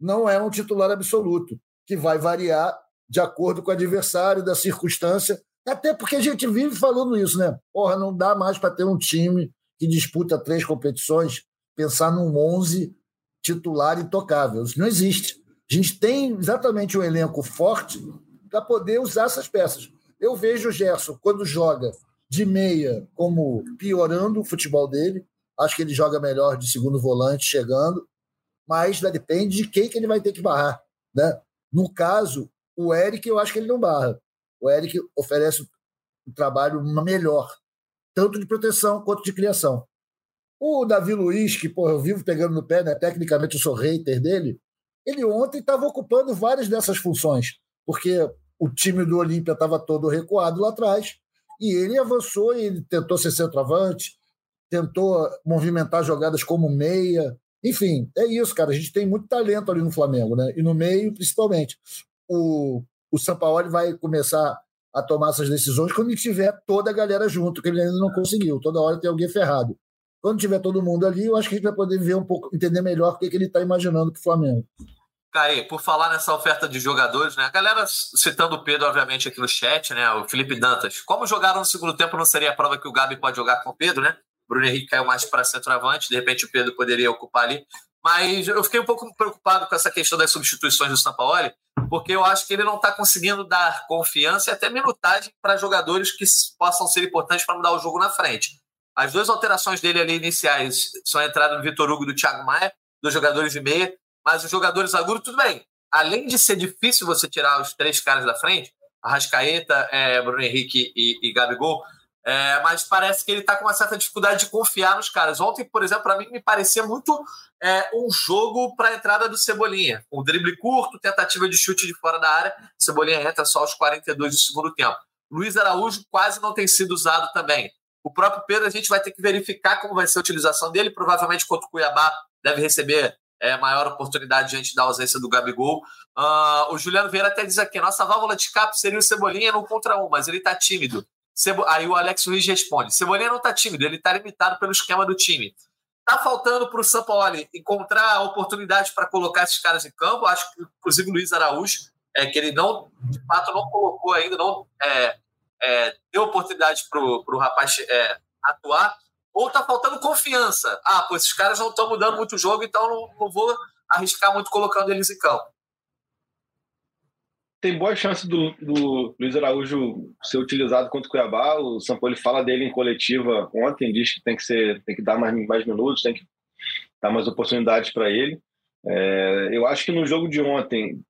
não é um titular absoluto, que vai variar de acordo com o adversário, da circunstância. Até porque a gente vive falando isso, né? Porra, não dá mais para ter um time que disputa três competições, pensar num 11 titular intocável. Isso não existe. A gente tem exatamente um elenco forte para poder usar essas peças. Eu vejo o Gerson, quando joga de meia, como piorando o futebol dele. Acho que ele joga melhor de segundo volante, chegando. Mas depende de quem que ele vai ter que barrar. Né? No caso, o Eric, eu acho que ele não barra. O Eric oferece um trabalho melhor, tanto de proteção quanto de criação. O Davi Luiz, que porra, eu vivo pegando no pé, né? tecnicamente eu sou hater dele, ele ontem estava ocupando várias dessas funções, porque o time do Olímpia estava todo recuado lá atrás, e ele avançou e ele tentou ser centroavante, tentou movimentar jogadas como meia. Enfim, é isso, cara. A gente tem muito talento ali no Flamengo, né? E no meio, principalmente. O, o Sampaoli vai começar a tomar essas decisões quando tiver toda a galera junto, que ele ainda não conseguiu. Toda hora tem alguém ferrado. Quando tiver todo mundo ali, eu acho que a gente vai poder ver um pouco, entender melhor o que, que ele está imaginando para o Flamengo. Caí, por falar nessa oferta de jogadores, né? A galera citando o Pedro, obviamente, aqui no chat, né? O Felipe Dantas. Como jogaram no segundo tempo, não seria a prova que o Gabi pode jogar com o Pedro, né? Bruno Henrique caiu mais para centroavante, de repente o Pedro poderia ocupar ali. Mas eu fiquei um pouco preocupado com essa questão das substituições do Sampaoli, porque eu acho que ele não está conseguindo dar confiança e até minutagem para jogadores que possam ser importantes para mudar o jogo na frente. As duas alterações dele ali iniciais são a entrada do Vitor Hugo e do Thiago Maia, dos jogadores de meia, mas os jogadores agudos, tudo bem. Além de ser difícil você tirar os três caras da frente, Arrascaeta, é, Bruno Henrique e, e Gabigol, é, mas parece que ele está com uma certa dificuldade de confiar nos caras. Ontem, por exemplo, para mim me parecia muito é, um jogo para a entrada do Cebolinha. Um drible curto, tentativa de chute de fora da área. Cebolinha entra só aos 42 do segundo tempo. Luiz Araújo quase não tem sido usado também. O próprio Pedro, a gente vai ter que verificar como vai ser a utilização dele. Provavelmente contra o Cuiabá deve receber é, maior oportunidade diante da ausência do Gabigol. Uh, o Juliano Vieira até diz aqui: nossa válvula de escape seria o Cebolinha no contra um, mas ele está tímido. Aí o Alex Ruiz responde: Cebolinha não está tímido, ele está limitado pelo esquema do time. Está faltando para o Sampaoli encontrar oportunidade para colocar esses caras em campo. Acho que, inclusive, o Luiz Araújo, é, que ele não, de fato, não colocou ainda, não é, é, deu oportunidade para o rapaz é, atuar. Ou está faltando confiança. Ah, pô, esses caras não estão mudando muito o jogo, então não, não vou arriscar muito colocando eles em campo tem boa chance do, do, Luiz Araújo ser utilizado contra o Cuiabá. O Sampoli fala dele em coletiva ontem, diz que tem que ser, tem que dar mais, mais minutos, tem que dar mais oportunidades para ele. É, eu acho que no jogo de ontem,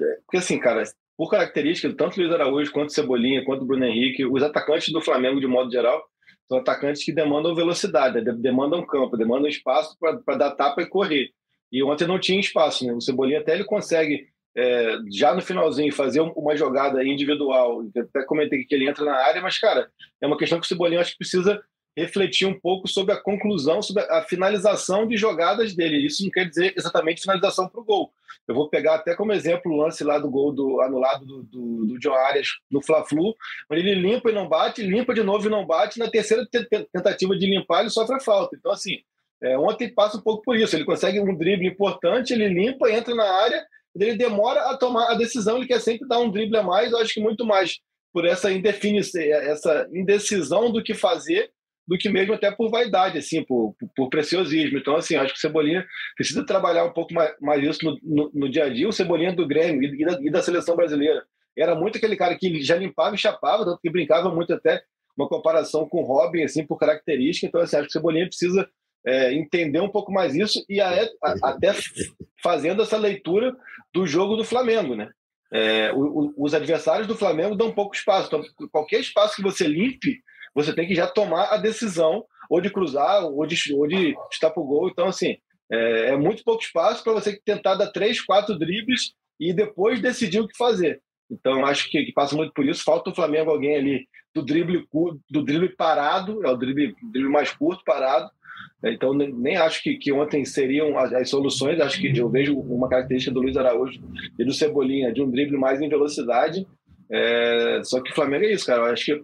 é, porque assim, cara, por característica, tanto Luiz Araújo quanto Cebolinha, quanto Bruno Henrique, os atacantes do Flamengo de modo geral são atacantes que demandam velocidade, demandam campo, demandam espaço para dar tapa e correr. E ontem não tinha espaço, né? O Cebolinha até ele consegue é, já no finalzinho fazer uma jogada individual, até comentei que ele entra na área, mas, cara, é uma questão que o Cebolinha acho que precisa refletir um pouco sobre a conclusão, sobre a finalização de jogadas dele. Isso não quer dizer exatamente finalização para o gol. Eu vou pegar até como exemplo o lance lá do gol do, anulado do, do, do John Arias no Fla-Flu, onde ele limpa e não bate, limpa de novo e não bate, na terceira tentativa de limpar ele sofre a falta. Então, assim, é, ontem passa um pouco por isso. Ele consegue um drible importante, ele limpa, entra na área ele demora a tomar a decisão, ele quer sempre dar um drible a mais, eu acho que muito mais por essa indefinição, essa indecisão do que fazer, do que mesmo até por vaidade, assim, por, por preciosismo. Então, assim, acho que o Cebolinha precisa trabalhar um pouco mais, mais isso no, no, no, dia a dia, o Cebolinha do Grêmio e da, e da seleção brasileira. Era muito aquele cara que já limpava e chapava, tanto que brincava muito até uma comparação com o Robin, assim, por característica. Então, assim, acho que o Cebolinha precisa é, entender um pouco mais isso e a, a, até fazendo essa leitura do jogo do Flamengo, né? É, o, o, os adversários do Flamengo dão pouco espaço. Então, qualquer espaço que você limpe, você tem que já tomar a decisão ou de cruzar ou de, ou de estar para o gol. Então, assim, é, é muito pouco espaço para você tentar dar três, quatro dribles e depois decidir o que fazer. Então, acho que, que, passa muito por isso. Falta o Flamengo alguém ali do drible, do drible parado, é o drible, drible mais curto, parado, então, nem acho que, que ontem seriam as, as, soluções. Acho que eu vejo uma característica do Luiz Araújo e do Cebolinha de um drible mais em velocidade. É, só que o Flamengo é isso, cara. Eu acho que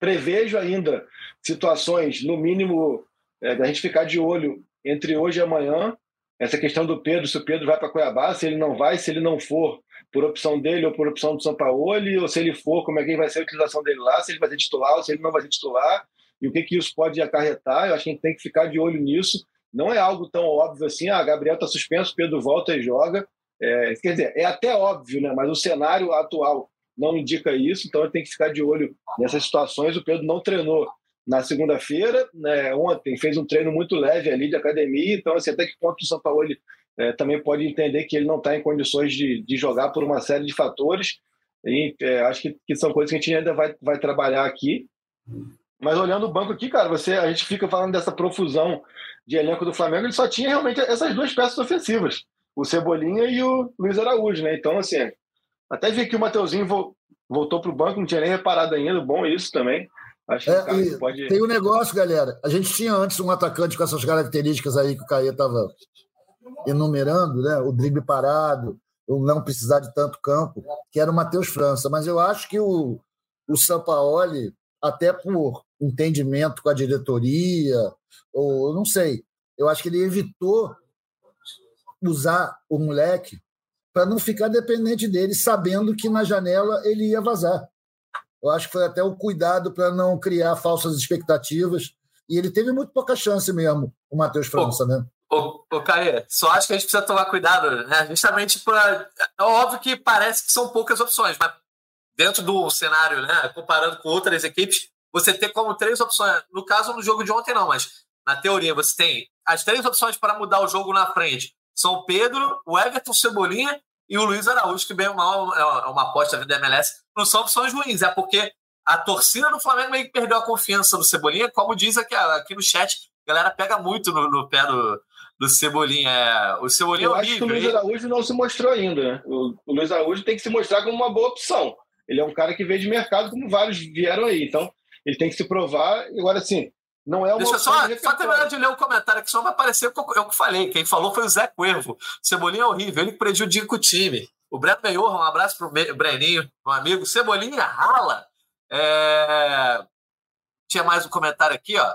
prevejo ainda situações, no mínimo, é, da gente ficar de olho entre hoje e amanhã. Essa questão do Pedro, se o Pedro vai para Cuiabá, se ele não vai, se ele não for, por opção dele ou por opção do São Paulo, ou se ele for, como é que vai ser a utilização dele lá, se ele vai ser titular ou se ele não vai ser titular e o que, que isso pode acarretar. Eu acho que a gente tem que ficar de olho nisso. Não é algo tão óbvio assim, ah, Gabriel está suspenso, Pedro volta e joga. É, quer dizer, é até óbvio, né? mas o cenário atual não indica isso, então tem que ficar de olho nessas situações. O Pedro não treinou na segunda-feira, né? ontem fez um treino muito leve ali de academia, então assim, até que ponto o São Paulo é, também pode entender que ele não está em condições de, de jogar por uma série de fatores. E, é, acho que, que, são coisas que a gente ainda vai, vai trabalhar aqui. Mas olhando o banco aqui, cara, você, a gente fica falando dessa profusão de elenco do Flamengo, ele só tinha realmente essas duas peças ofensivas, o Cebolinha e o Luiz Araújo, né? Então, assim, até vi que o Mateuzinho voltou para o banco, não tinha nem reparado ainda, bom isso também. Acho que é, pode... Tem um negócio, galera. A gente tinha antes um atacante com essas características aí que o Caê estava enumerando, né? O drible parado, o não precisar de tanto campo, que era o Matheus França. Mas eu acho que o, o Sampaoli, até por entendimento com a diretoria, ou não sei, eu acho que ele evitou usar o moleque para não ficar dependente dele, sabendo que na janela ele ia vazar. Eu acho que foi até o cuidado para não criar falsas expectativas. E ele teve muito pouca chance mesmo, o Matheus França, né? Ô, ô Caê, só acho que a gente precisa tomar cuidado, né? Justamente para. É óbvio que parece que são poucas opções, mas dentro do cenário, né? Comparando com outras equipes, você tem como três opções. No caso, no jogo de ontem, não, mas na teoria, você tem as três opções para mudar o jogo na frente. São o Pedro, o Everton Cebolinha e o Luiz Araújo, que bem ou mal é uma aposta da MLS. Não são opções ruins, é porque a torcida do Flamengo meio que perdeu a confiança no Cebolinha, como diz aqui, aqui no chat, a galera pega muito no, no pé do, do Cebolinha. É, o Cebolinha Eu é acho que o Luiz Araújo não se mostrou ainda. Né? O, o, Luiz Araújo tem que se mostrar como uma boa opção. Ele é um cara que veio de mercado, como vários vieram aí. Então, ele tem que se provar. Agora, assim, não é uma Deixa só, só terminar de ler o comentário que só vai aparecer o que eu falei. Quem falou foi o Zé Cuervo. Cebolinha é horrível, ele prejudica o time. O Breno Meior, um abraço pro Breninho, meu amigo. Cebolinha rala. É... Tinha mais um comentário aqui, ó.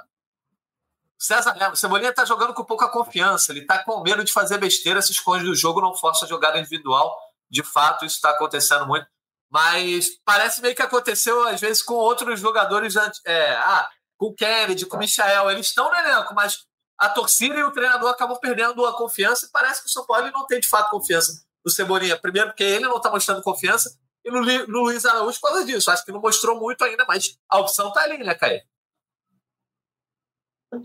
César Lemos, Cebolinha tá jogando com pouca confiança, ele tá com medo de fazer besteira, se esconde do jogo, não força a jogada individual. De fato, isso está acontecendo muito. Mas parece meio que aconteceu, às vezes, com outros jogadores. É, ah, com o Kennedy, com o Michael, eles estão no elenco, mas a torcida e o treinador acabam perdendo a confiança e parece que o São Paulo não tem de fato confiança no Cebolinha. Primeiro, porque ele não está mostrando confiança, e no, no Luiz Araújo por causa disso. Acho que não mostrou muito ainda, mas a opção está ali, né, Caio?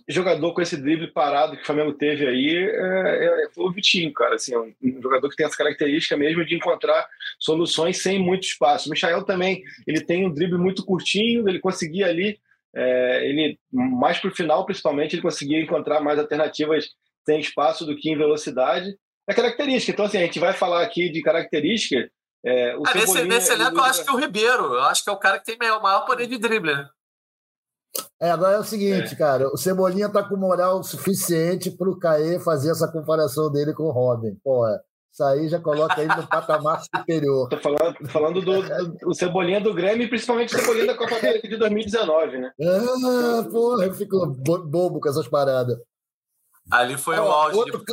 Jogador com esse drible parado que o Flamengo teve aí é, é, foi o Vitinho, cara. Assim, é um jogador que tem essa característica mesmo de encontrar soluções sem muito espaço. O Michael também ele tem um drible muito curtinho, ele conseguia ali é, ele mais para o final, principalmente, ele conseguia encontrar mais alternativas sem espaço do que em velocidade. É característica. Então, assim, a gente vai falar aqui de característica. É, o ah, nesse, nesse elenco, eu acho que é o Ribeiro. Eu acho que é o cara que tem o maior poder de drible. Né? É, agora é o seguinte, é. cara, o Cebolinha tá com moral suficiente para o Caê fazer essa comparação dele com o Robin. Pô, isso aí já coloca ele no patamar superior. Tô falando, falando do, do, do, Cebolinha do Grêmio e principalmente o Cebolinha da Copa América de 2019, né? Ah, porra, eu fico bobo com essas paradas. Ali foi o auge. Outro, de...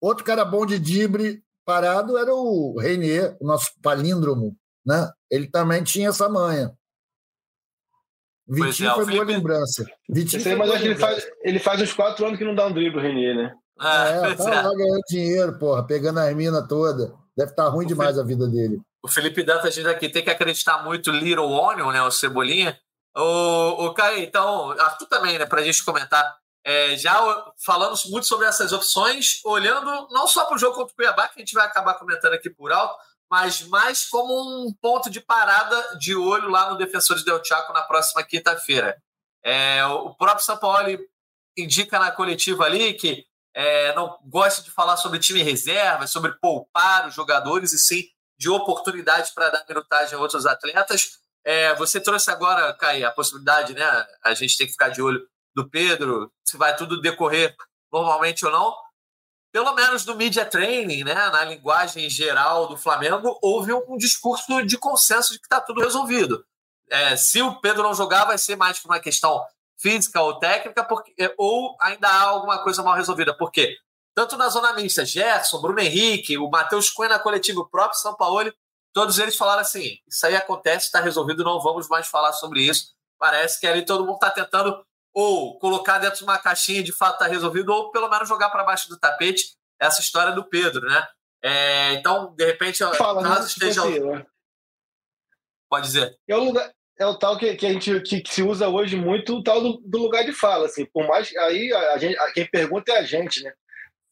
outro cara bom de dibre parado era o Reinier, o nosso palíndromo, né? Ele também tinha essa manha. Vitinho é, foi Felipe... boa lembrança. Vitinho sei, mas acho que ele faz, ele faz uns quatro anos que não dá um drible, o Renier, né? Ah, é, tá é. lá ganhando dinheiro, porra, pegando as minas toda. Deve estar tá ruim o demais Felipe, a vida dele. O Felipe Dantas diz aqui, tem que acreditar muito Little Onion, né, o Cebolinha. O, o Caio, então, Arthur também, né, pra gente comentar. É, já falamos muito sobre essas opções, olhando não só para o jogo contra o Cuiabá, que a gente vai acabar comentando aqui por alto, mas mais como um ponto de parada de olho lá no Defensores Del Chaco na próxima quinta-feira. É, o próprio São Paulo indica na coletiva ali que é, não gosta de falar sobre time reserva, sobre poupar os jogadores, e sim de oportunidade para dar minutagem a outros atletas. É, você trouxe agora, Caio, a possibilidade, né? A gente tem que ficar de olho do Pedro, se vai tudo decorrer normalmente ou não. Pelo menos no media training, né, na linguagem geral do Flamengo, houve um discurso de consenso de que está tudo resolvido. É, se o Pedro não jogar, vai ser mais por uma questão física ou técnica, porque, é, ou ainda há alguma coisa mal resolvida. Por quê? Tanto na zona mista, Gerson, Bruno Henrique, o Matheus Cunha na coletiva, o próprio São Paulo, todos eles falaram assim: isso aí acontece, está resolvido, não vamos mais falar sobre isso. Parece que ali todo mundo está tentando ou colocar dentro de uma caixinha de fato está resolvido, ou pelo menos jogar para baixo do tapete essa história do Pedro, né? É, então, de repente, Fala, caso esteja. Né? Pode dizer. É o lugar, é o tal que, que a gente que, que, se usa hoje muito, o tal do, do, lugar de fala, assim. Por mais aí a, a gente, a, quem pergunta é a gente, né?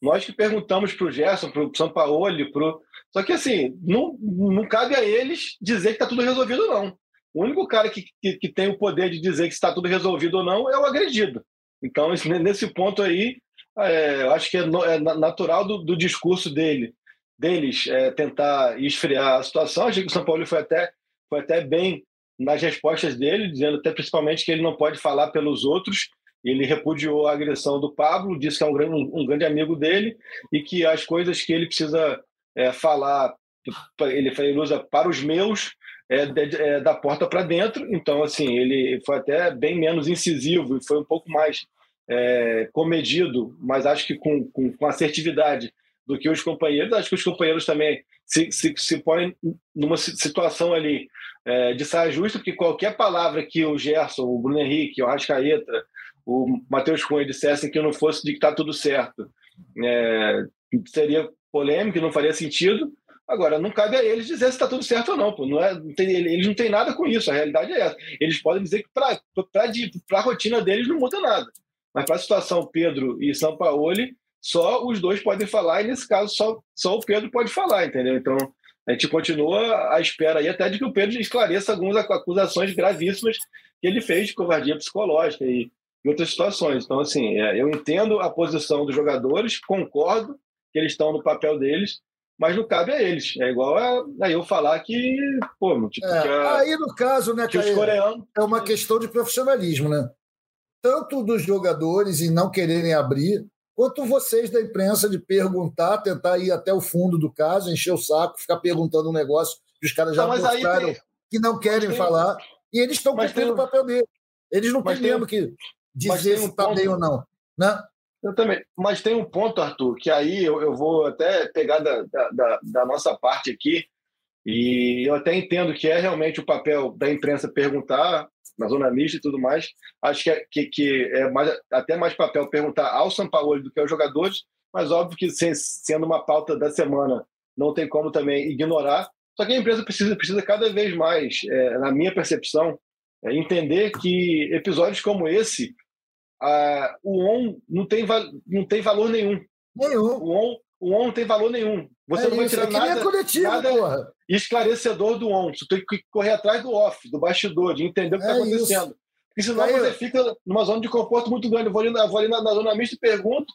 Nós que perguntamos para o Gerson, para o São Paulo, pro... só que assim não, não cabe a eles dizer que está tudo resolvido não. O único cara que, que, que, tem o poder de dizer que está tudo resolvido ou não é o agredido. Então nesse ponto aí, é, acho que é, no, é natural do, do, discurso dele, deles é, tentar esfriar a situação. Achei que o São Paulo foi até foi até bem nas respostas dele, dizendo até principalmente que ele não pode falar pelos outros. Ele repudiou a agressão do Pablo, disse que é um grande, um grande amigo dele e que as coisas que ele precisa é, falar, ele, ele usa para os meus, é, é, da porta para dentro. Então, assim, ele foi até bem menos incisivo e foi um pouco mais é, comedido, mas acho que com, com, com, assertividade do que os companheiros. Acho que os companheiros também se, se, se põem numa situação ali é, de saia justa, porque qualquer palavra que o Gerson, o Bruno Henrique, o Rascaeta, o Matheus Cunha dissessem que não fosse de que está tudo certo, é, seria polêmico, não faria sentido. Agora, não cabe a eles dizer se está tudo certo ou não. Pô. não, é, eles não têm nada com isso, a realidade é essa. Eles podem dizer que para a rotina deles não muda nada. Mas para a situação Pedro e São Paulo, só os dois podem falar, e nesse caso só, só o Pedro pode falar, entendeu? Então a gente continua à espera aí até de que o Pedro esclareça algumas acusações gravíssimas que ele fez de covardia psicológica e, e outras situações. Então, assim, é, eu entendo a posição dos jogadores, concordo que eles estão no papel deles, mas não cabe a eles. É igual a, a eu falar que, pô, tipo, é, que a, aí no caso, né, que os coreanos é uma questão de profissionalismo, né? Tanto dos jogadores em não quererem abrir, quanto vocês da imprensa de perguntar, tentar ir até o fundo do caso, encher o saco, ficar perguntando um negócio que os caras já não, mostraram tem... que não querem tem... falar, e eles estão cumprindo tem... o papel deles. Eles não têm mesmo que dizer se está bem ou não. Né? Eu também. Mas tem um ponto, Arthur, que aí eu, eu vou até pegar da, da, da, nossa parte aqui, e eu até entendo que é realmente o papel da imprensa perguntar na zona mista e tudo mais. Acho que é, que, que é mais, até mais papel perguntar ao São Paulo do que aos jogadores, mas óbvio que sendo uma pauta da semana, não tem como também ignorar. Só que a empresa precisa, precisa cada vez mais, é, na minha percepção, é, entender que episódios como esse a, o ON não tem, não tem valor nenhum. Nenhum. O ON, o ON não tem valor nenhum. Você é não vai isso, tirar é nada, coletivo, nada porra. esclarecedor do ON. Você tem que correr atrás do off, do bastidor, de entender o que está É acontecendo. Porque senão Aí, você fica numa zona de conforto muito grande. Eu vou ali, na, vou ali na, na zona mista e pergunto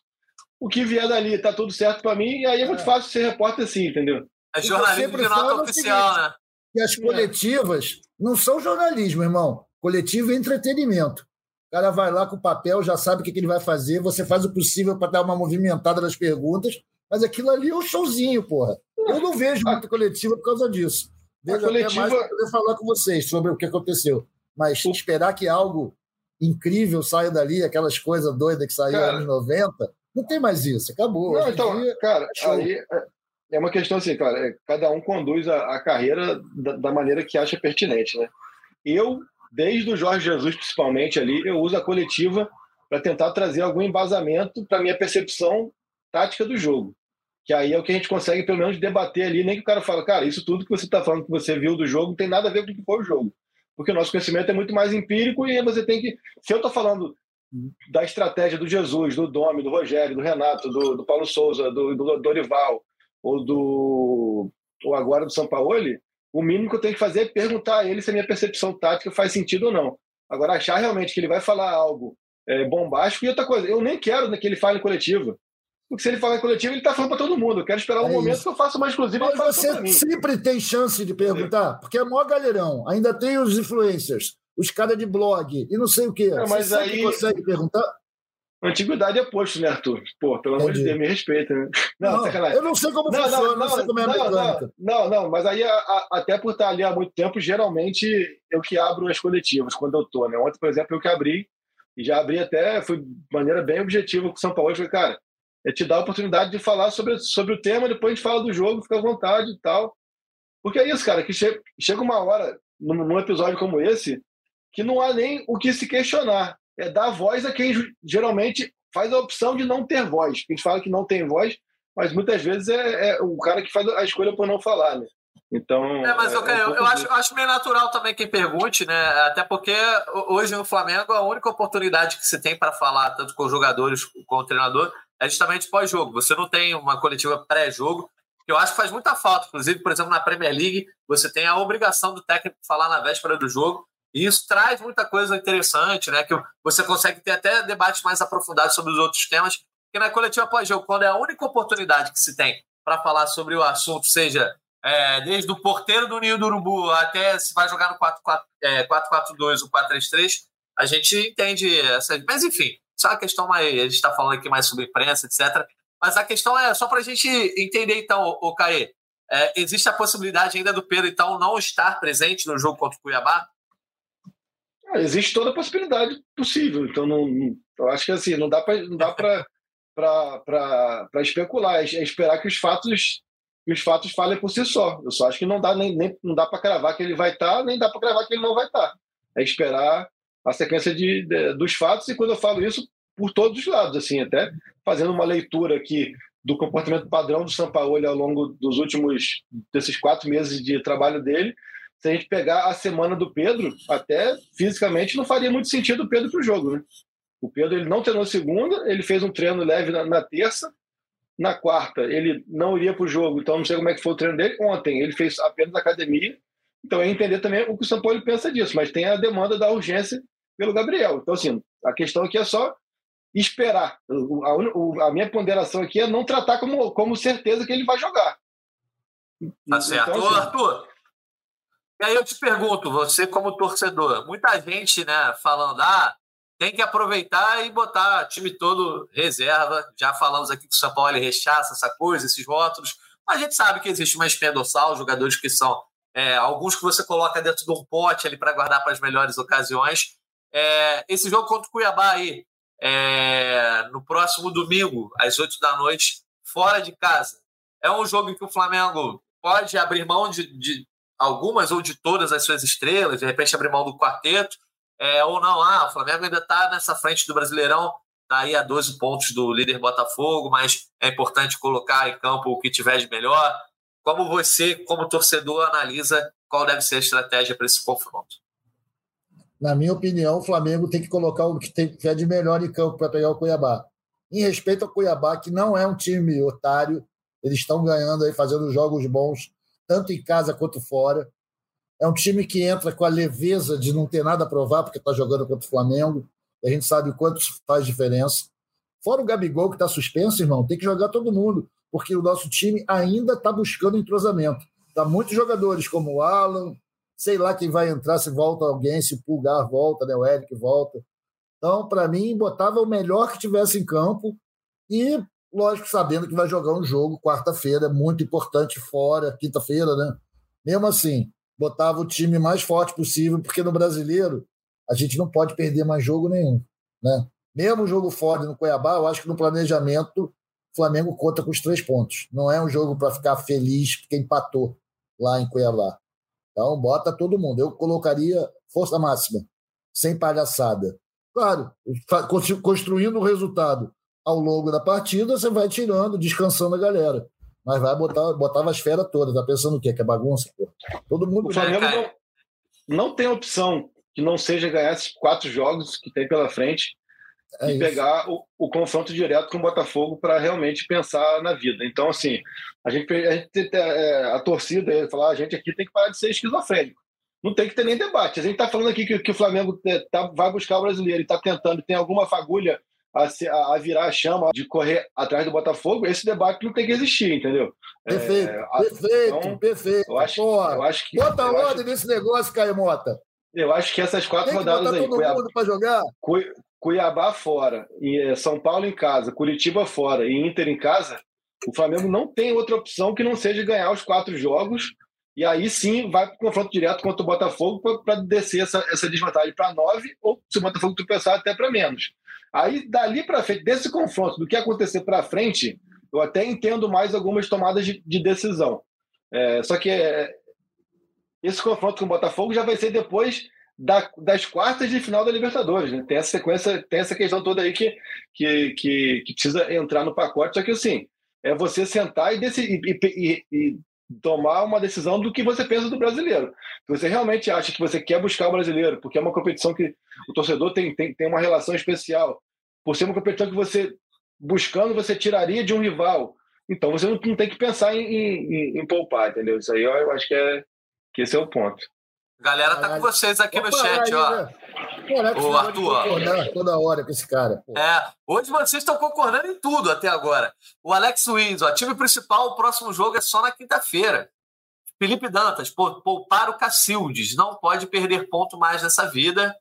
o que vier dali. Tá tudo certo para mim. E aí é muito É. fácil ser repórter assim, entendeu? É eu jornalismo de nota oficial, seguinte, né? E as coletivas não são jornalismo, irmão. Coletivo é entretenimento. O cara vai lá com o papel, já sabe o que, que ele vai fazer, você faz o possível para dar uma movimentada nas perguntas, mas aquilo ali é um showzinho, porra. Eu não vejo muita coletiva por causa disso. Vejo coletiva- até mais poder falar com vocês sobre o que aconteceu. Mas esperar que algo incrível saia dali, aquelas coisas doidas que saíram Cara. nos 90, não tem mais isso. Acabou. Não, então, dia, cara, show. aí é- é uma questão assim, cara, é, cada um conduz a, a carreira da, da maneira que acha pertinente, né? Eu, desde o Jorge Jesus, principalmente ali, eu uso a coletiva para tentar trazer algum embasamento para minha percepção tática do jogo. Que aí é o que a gente consegue, pelo menos, debater ali, nem que o cara fala, cara, isso tudo que você está falando que você viu do jogo não tem nada a ver com o que foi o jogo. Porque o nosso conhecimento é muito mais empírico e você tem que. Se eu estou falando da estratégia do Jesus, do Domi, do Rogério, do Renato, do, do Paulo Souza, do, do Dorival, ou do ou agora do São Paulo, o mínimo que eu tenho que fazer é perguntar a ele se a minha percepção tática faz sentido ou não. Agora, achar realmente que ele vai falar algo é, bombástico e outra coisa, eu nem quero que ele fale em coletiva. Porque se ele falar em coletiva, ele está falando para todo mundo. Eu quero esperar um É momento isso. que eu faça uma exclusiva Mas você sempre tem chance de perguntar, porque é maior galerão. Ainda tem os influencers, os caras de blog e não sei o quê. É, mas você aí- consegue perguntar? Antiguidade é posto, né, Arthur? Pô, pelo amor de. Deus, me respeita. Né? Não, sacanagem. eu não sei como funciona, não, sei como é a não, mecânica. não, não, mas aí, a- a- até por estar ali há muito tempo, geralmente eu que abro as coletivas quando eu tô, né? Ontem, por exemplo, eu que abri, e já abri até, foi de maneira bem objetiva com o São Paulo. Eu falei, cara, é te dar a oportunidade de falar sobre, sobre o tema, depois a gente fala do jogo, fica à vontade e tal. Porque é isso, cara, que che- chega uma hora, num, num episódio como esse, que não há nem o que se questionar. É dar voz a quem geralmente faz a opção de não ter voz. A gente fala que não tem voz, mas muitas vezes é, é o cara que faz a escolha por não falar, né? Então. É, mas é, eu, é um eu, eu acho, meio natural também quem pergunte, né? Até porque hoje no Flamengo a única oportunidade que se tem para falar, tanto com os jogadores como com o treinador, é justamente pós-jogo. Você não tem uma coletiva pré-jogo, que eu acho que faz muita falta. Inclusive, por exemplo, na Premier League, você tem a obrigação do técnico falar na véspera do jogo. E isso traz muita coisa interessante, né? Que você consegue ter até debates mais aprofundados sobre os outros temas. Porque na coletiva pós-jogo, quando é a única oportunidade que se tem para falar sobre o assunto, seja é, desde o porteiro do Ninho do Urubu até se vai jogar no 4-4-2 é, ou 4-3-3, a gente entende essa. Mas, enfim, só a questão mais. A gente está falando aqui mais sobre imprensa, etc. Mas a questão é só para a gente entender, então, o Caê. É, existe a possibilidade ainda do Pedro, então, não estar presente no jogo contra o Cuiabá? Ah, existe toda a possibilidade possível. Então, não, eu acho que assim, não dá para especular, é, é esperar que os fatos os fatos falem por si só. Eu só acho que não dá nem, nem não dá para cravar que ele vai estar, tá, nem dá para cravar que ele não vai estar. Tá. É esperar a sequência de, de, dos fatos e quando eu falo isso por todos os lados, assim, até fazendo uma leitura aqui do comportamento padrão do Sampaoli ao longo dos últimos desses quatro meses de trabalho dele. Se a gente pegar a semana do Pedro, até fisicamente não faria muito sentido o Pedro para o jogo, né? O Pedro ele não treinou segunda, ele fez um treino leve na, na terça. Na quarta, ele não iria para o jogo, então não sei como é que foi o treino dele. Ontem, ele fez apenas academia. Então é entender também o que o São Paulo pensa disso, mas tem a demanda da urgência pelo Gabriel. Então, assim, a questão aqui é só esperar. A, a minha ponderação aqui é não tratar como, como certeza que ele vai jogar. Tá certo. Então, assim, Arthur, e aí eu te pergunto, você como torcedor, muita gente né, falando, ah, tem que aproveitar e botar time todo reserva. Já falamos aqui que o São Paulo rechaça essa coisa, esses rótulos. Mas a gente sabe que existe uma dorsal, jogadores que são é, alguns que você coloca dentro de um pote ali para guardar para as melhores ocasiões. É, esse jogo contra o Cuiabá aí, é, no próximo domingo, às 8 da noite, fora de casa. É um jogo em que o Flamengo pode abrir mão de, de algumas ou de todas as suas estrelas, de repente abrir mão do quarteto, é, ou não, ah, o Flamengo ainda está nessa frente do Brasileirão, está aí a 12 pontos do líder Botafogo, mas é importante colocar em campo o que tiver de melhor. Como você, como torcedor, analisa qual deve ser a estratégia para esse confronto? Na minha opinião, o Flamengo tem que colocar o que tiver de melhor em campo para pegar o Cuiabá. Em respeito ao Cuiabá, que não é um time otário, eles estão ganhando aí, fazendo jogos bons, tanto em casa quanto fora. É um time que entra com a leveza de não ter nada a provar, porque está jogando contra o Flamengo. E a gente sabe o quanto faz diferença. Fora o Gabigol, que está suspenso, irmão, tem que jogar todo mundo, porque o nosso time ainda está buscando entrosamento. Tá muitos jogadores, como o Alan, sei lá quem vai entrar, se volta alguém, se o Pulgar volta, né, o Eric volta. Então, para mim, botava o melhor que tivesse em campo e, lógico, sabendo que vai jogar um jogo quarta-feira, muito importante fora, quinta-feira, né? Mesmo assim, botava o time mais forte possível, porque no brasileiro a gente não pode perder mais jogo nenhum. Né? Mesmo o jogo fora no Cuiabá, eu acho que no planejamento o Flamengo conta com os três pontos. Não é um jogo para ficar feliz porque empatou lá em Cuiabá. Então, bota todo mundo. Eu colocaria força máxima, sem palhaçada. Claro, construindo o resultado ao longo da partida, você vai tirando, descansando a galera. Mas vai botar, botava as feras todas. Tá pensando o quê? Que é bagunça? Pô. Todo mundo. O Flamengo não, não tem opção que não seja ganhar esses quatro jogos que tem pela frente é e isso. pegar o, o, confronto direto com o Botafogo para realmente pensar na vida. Então, assim, a gente, a, gente, é, a torcida, falar, a gente aqui tem que parar de ser esquizofrênico. Não tem que ter nem debate. A gente está falando aqui que, que, o Flamengo é, tá, vai buscar o brasileiro e está tentando, tem alguma fagulha a, a, virar a chama de correr atrás do Botafogo, esse debate não tem que existir, entendeu? Perfeito, é, perfeito, então, perfeito. Eu acho, eu acho que. Bota ordem nesse negócio, Caio Mota. Eu acho que essas quatro tem rodadas aí. Todo Cuiabá, mundo para jogar. Cuiabá fora, e eh, São Paulo em casa, Curitiba fora e Inter em casa, o Flamengo não tem outra opção que não seja ganhar os quatro jogos e aí sim vai para o confronto direto contra o Botafogo para descer essa, essa desvantagem para nove, ou se o Botafogo tropeçar, até para menos. Aí, dali para frente, desse confronto, do que acontecer para frente, eu até entendo mais algumas tomadas de, de decisão. É, só que é, esse confronto com o Botafogo já vai ser depois da, das quartas de final da Libertadores. Né? Tem essa sequência, tem essa questão toda aí que, que, que, que precisa entrar no pacote. Só que assim, é você sentar e, decidir, e, e, e tomar uma decisão do que você pensa do brasileiro. Se você realmente acha que você quer buscar o brasileiro, porque é uma competição que o torcedor tem, tem, tem uma relação especial, por ser uma competição que você, buscando, você tiraria de um rival, então você não, não tem que pensar em, em, em, poupar, entendeu? Isso aí eu, eu acho que, é, que esse é o ponto. Galera tá com vocês aqui no chat, aí, ó. Né? Caraca, o Arthur. toda hora com esse cara. Pô. É, hoje vocês estão concordando em tudo até agora. O Alex Wins, ó, time principal, o próximo jogo é só na quinta-feira. Felipe Dantas, poupar o Cacildes, não pode perder ponto mais nessa vida.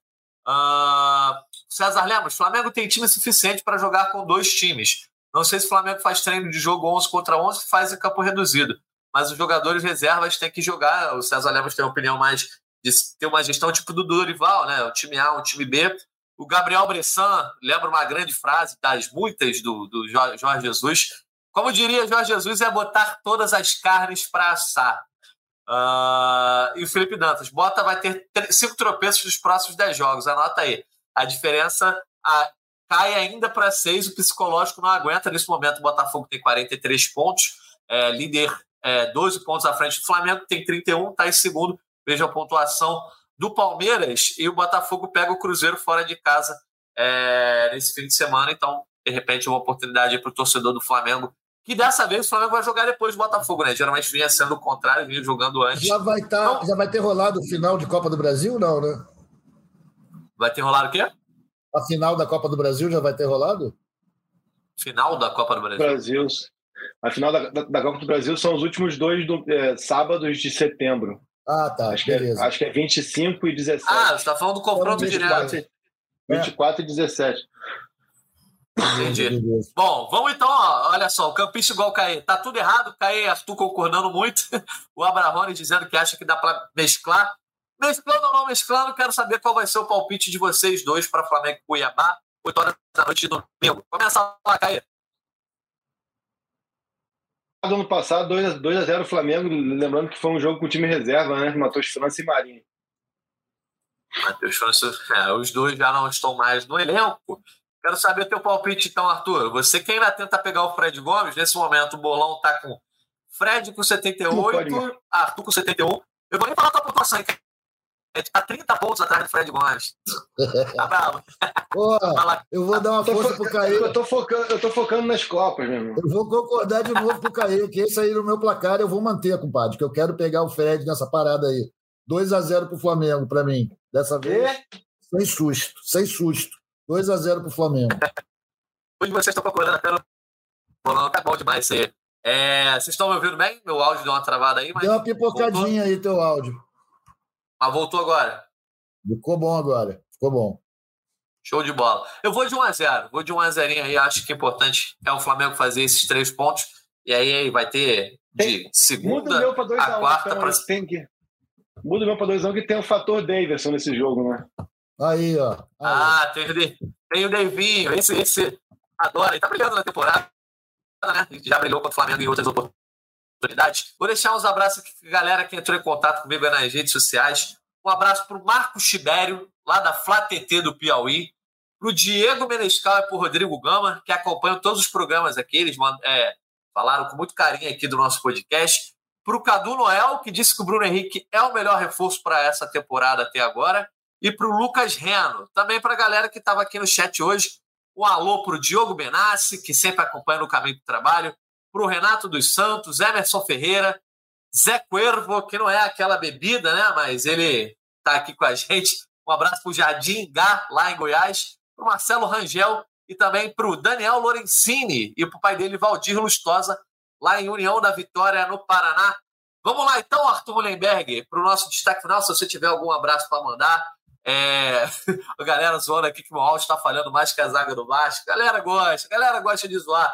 Uh, César Lemos, Flamengo tem time suficiente para jogar com dois times. Não sei se o Flamengo faz treino de jogo 11 contra 11, faz em campo reduzido. Mas os jogadores reservas têm que jogar. O César Lemos tem uma opinião mais de ter uma gestão tipo do Dorival, né? O time A, o time B. O Gabriel Bressan lembra uma grande frase das muitas do, do Jorge Jesus. Como diria Jorge Jesus, é botar todas as carnes para assar. Uh, e o Felipe Dantas, Bota vai ter cinco tropeços nos próximos dez jogos. Anota aí. A diferença a, cai ainda para seis, o psicológico não aguenta. Nesse momento, o Botafogo tem 43 pontos, é, líder é, 12 pontos à frente do Flamengo, tem 31, está em segundo. Veja a pontuação do Palmeiras e o Botafogo pega o Cruzeiro fora de casa é, nesse fim de semana. Então, de repente, uma oportunidade para o torcedor do Flamengo. Que dessa vez o Flamengo vai jogar depois do Botafogo, né? Geralmente vinha sendo o contrário, vinha jogando antes. Já vai, tá, então, já vai ter rolado o final de Copa do Brasil, não, né? Vai ter rolado o quê? A final da Copa do Brasil já vai ter rolado? Final da Copa do Brasil? Brasil. A final da, da, da Copa do Brasil são os últimos dois do, é, sábados de setembro. Ah, tá. Acho beleza. que, é, acho que é 25 e 17. Ah, você está falando do confronto direto. 24 é. e 17. Entendi. Bom, vamos então, ó, olha só, o campista igual o Caê. Tá tudo errado, Caê Arthur concordando muito. O Abrahone dizendo que acha que dá para mesclar. Mesclando ou não mesclando, quero saber qual vai ser o palpite de vocês dois para Flamengo e Cuiabá, 8 horas da noite de domingo. Começa lá, Caê ano passado, 2 a 0 Flamengo, lembrando que foi um jogo com o time reserva, né? Matheus França e Marinho. Matheus França, é, os dois já não estão mais no elenco. Quero saber teu palpite, então, Arthur. Você que ainda tenta pegar o Fred Gomes, nesse momento o bolão tá com Fred com 78, Arthur com 71. Eu vou nem falar tua pontuação, hein? Tá 30 pontos atrás do Fred Gomes. Tá bravo. Porra, eu vou dar uma força pro Caí. Eu tô, focando, eu tô focando nas Copas, meu irmão. Eu vou concordar de novo pro Caí, que esse aí no meu placar eu vou manter, compadre, que eu quero pegar o Fred nessa parada aí. 2 a 0 pro Flamengo, pra mim. Dessa vez, sem susto, sem susto. 2 a 0 pro Flamengo. Hoje vocês estão procurando até no... Tá bom demais isso aí. É, vocês estão me ouvindo bem? Meu áudio deu uma travada aí, mas. Deu uma pipocadinha voltou. aí, teu áudio. Mas voltou agora. Ficou bom agora. Ficou bom. Show de bola. Eu vou de 1 a 0 Vou de 1 a 0 aí. Acho que o importante é o Flamengo fazer esses três pontos. E aí vai ter de segunda a, quarta. Pra... Tem que... Muda o meu para 2 que tem o fator Davidson nesse jogo, né? Aí, ó. Aí. Ah, tem, tem o Davinho. Esse, esse adora. Ele tá brilhando na temporada, né? Já brilhou contra o Flamengo em outras oportunidades oportunidade. Vou deixar uns abraços aqui para a galera que entrou em contato comigo nas redes sociais. Um abraço para o Marcos Tibério, lá da Flá TT do Piauí. Para o Diego Menescal e para o Rodrigo Gama, que acompanham todos os programas aqui. Eles é, falaram com muito carinho aqui do nosso podcast. Para o Cadu Noel, que disse que o Bruno Henrique é o melhor reforço para essa temporada até agora. E para o Lucas Reno. Também para a galera que estava aqui no chat hoje. Um alô para o Diogo Benassi, que sempre acompanha no caminho do trabalho para o Renato dos Santos, Emerson Ferreira, Zé Cuervo, que não é aquela bebida, né? Mas ele está aqui com a gente. Um abraço para o Jardim Gá, lá em Goiás, para o Marcelo Rangel e também para o Daniel Lorenzini e para o pai dele, Valdir Lustosa, lá em União da Vitória, no Paraná. Vamos lá então, Arthur Mullenberg, para o nosso destaque final. Se você tiver algum abraço para mandar. É... a galera zoando aqui que o áudio está falhando mais que a zaga do Vasco. A galera gosta, a galera gosta de zoar.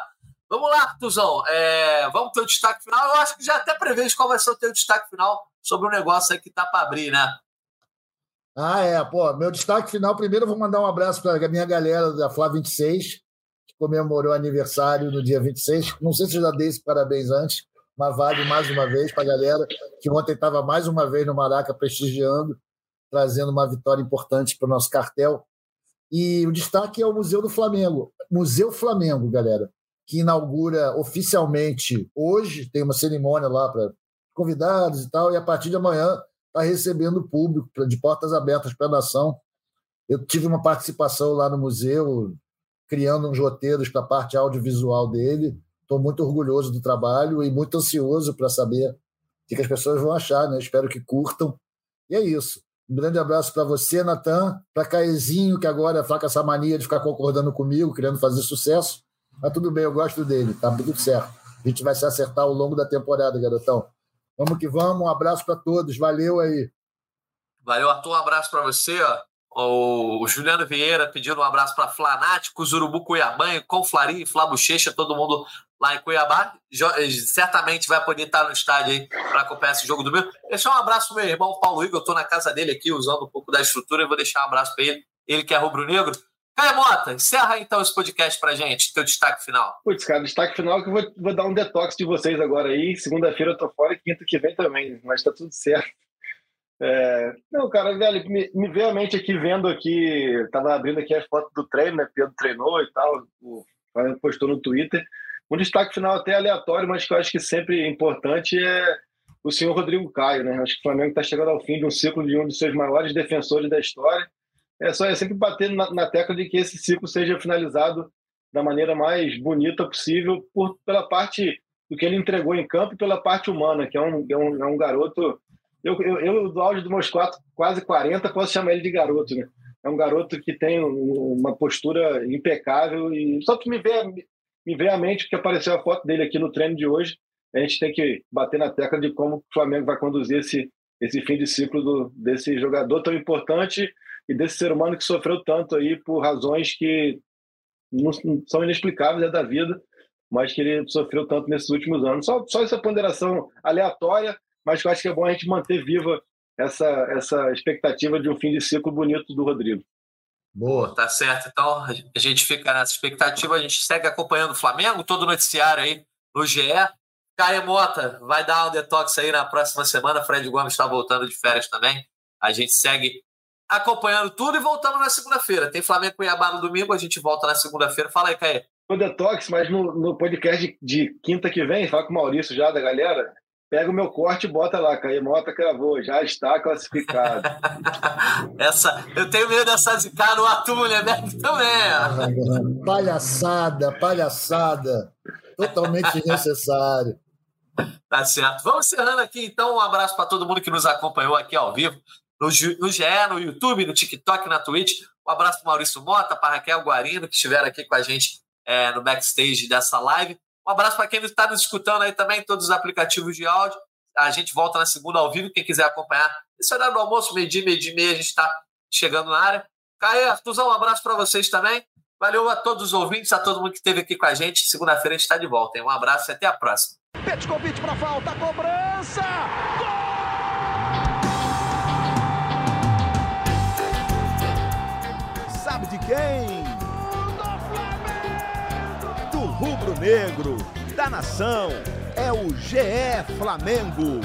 Vamos lá, Tuzão. É, vamos ter o destaque final. Eu acho que já até prevejo qual vai ser o teu destaque final sobre o negócio aí que tá para abrir, né? Ah, é. Pô, meu destaque final, primeiro eu vou mandar um abraço para a minha galera da Flá 26, que comemorou aniversário no dia 26. Não sei se eu já dei esse parabéns antes, mas vale mais uma vez para a galera que ontem estava mais uma vez no Maraca prestigiando, trazendo uma vitória importante para o nosso cartel. E o destaque é o Museu do Flamengo. Museu Flamengo, galera que inaugura oficialmente hoje, tem uma cerimônia lá para convidados e tal, e a partir de amanhã está recebendo o público de portas abertas para a nação. Eu tive uma participação lá no museu, criando uns roteiros para a parte audiovisual dele. Estou muito orgulhoso do trabalho e muito ansioso para saber o que as pessoas vão achar, né? Espero que curtam. E é isso. Um grande abraço para você, Natan, para Caezinho, que agora está com essa mania de ficar concordando comigo, querendo fazer sucesso. Mas tudo bem, eu gosto dele, tá tudo certo. A gente vai se acertar ao longo da temporada, garotão. Vamos que vamos, um abraço para todos, valeu aí. Valeu, Arthur, um abraço para você. Ó. O Juliano Vieira pedindo um abraço para Flanáticos, Urubu Cuiabã, Conflari, Flá Bochecha, todo mundo lá em Cuiabá. Eh, certamente vai poder estar no estádio aí para acompanhar esse jogo do meu. Deixar um abraço pro meu irmão Paulo Igor, eu estou na casa dele aqui, usando um pouco da estrutura, eu vou deixar um abraço para ele, ele que é rubro-negro. Caio Mota, encerra então esse podcast pra gente, teu destaque final. Putz, cara, destaque final que eu vou, vou dar um detox de vocês agora aí. Segunda-feira eu tô fora e quinta que vem também, mas tá tudo certo. É... Não, cara, velho, me, me veio a mente aqui vendo aqui, tava abrindo aqui as fotos do treino, né? Pedro treinou e tal, o postou no Twitter. Um destaque final até aleatório, mas que eu acho que sempre é importante é o senhor Rodrigo Caio, né? Acho que o Flamengo está chegando ao fim de um ciclo de um dos seus maiores defensores da história é só é sempre bater na, na tecla de que esse ciclo seja finalizado da maneira mais bonita possível por, pela parte do que ele entregou em campo e pela parte humana, que é um, é um, é um garoto. Eu, eu, eu, do auge dos meus quatro, quase 40, posso chamar ele de garoto, né? É um garoto que tem uma postura impecável e só que me vê, me vê à mente que apareceu a foto dele aqui no treino de hoje. A gente tem que bater na tecla de como o Flamengo vai conduzir esse, esse fim de ciclo do, desse jogador tão importante e desse ser humano que sofreu tanto aí por razões que não são inexplicáveis é da vida, mas que ele sofreu tanto nesses últimos anos. Só, só essa ponderação aleatória, mas que eu acho que é bom a gente manter viva essa, essa expectativa de um fim de ciclo bonito do Rodrigo. Boa, tá certo. Então a gente fica nessa expectativa, a gente segue acompanhando o Flamengo, todo o noticiário aí no GE. Caio Mota vai dar um detox aí na próxima semana. Fred Gomes está voltando de férias também. A gente segue acompanhando tudo e voltando na segunda-feira. Tem Flamengo Cuiabá no domingo, a gente volta na segunda-feira. Fala aí, Caê. No Detox, mas no, no podcast de, de, quinta que vem, fala com o Maurício já da galera. Pega o meu corte e bota lá, Caê Mota cravou, já está classificado. Essa, eu tenho medo dessa zicar no Atulha, né? Também. palhaçada, palhaçada. Totalmente desnecessário. Tá certo. Vamos encerrando aqui, então. Um abraço para todo mundo que nos acompanhou aqui ao vivo no, no GE, no YouTube, no TikTok, na Twitch. Um abraço para Maurício Mota, para Raquel Guarino, que estiveram aqui com a gente é, no backstage dessa live. Um abraço para quem está nos escutando aí também, todos os aplicativos de áudio. A gente volta na segunda ao vivo, quem quiser acompanhar. Esse horário do almoço, meio-dia, meio-dia e meia, a gente está chegando na área. Caê, Artuzão, um abraço para vocês também. Valeu a todos os ouvintes, a todo mundo que esteve aqui com a gente. Segunda-feira a gente está de volta. Hein? Um abraço e até a próxima. Pet convite para falta, cobrança! Gol! sabe de quem? Do rubro-negro, da nação, é o GE Flamengo.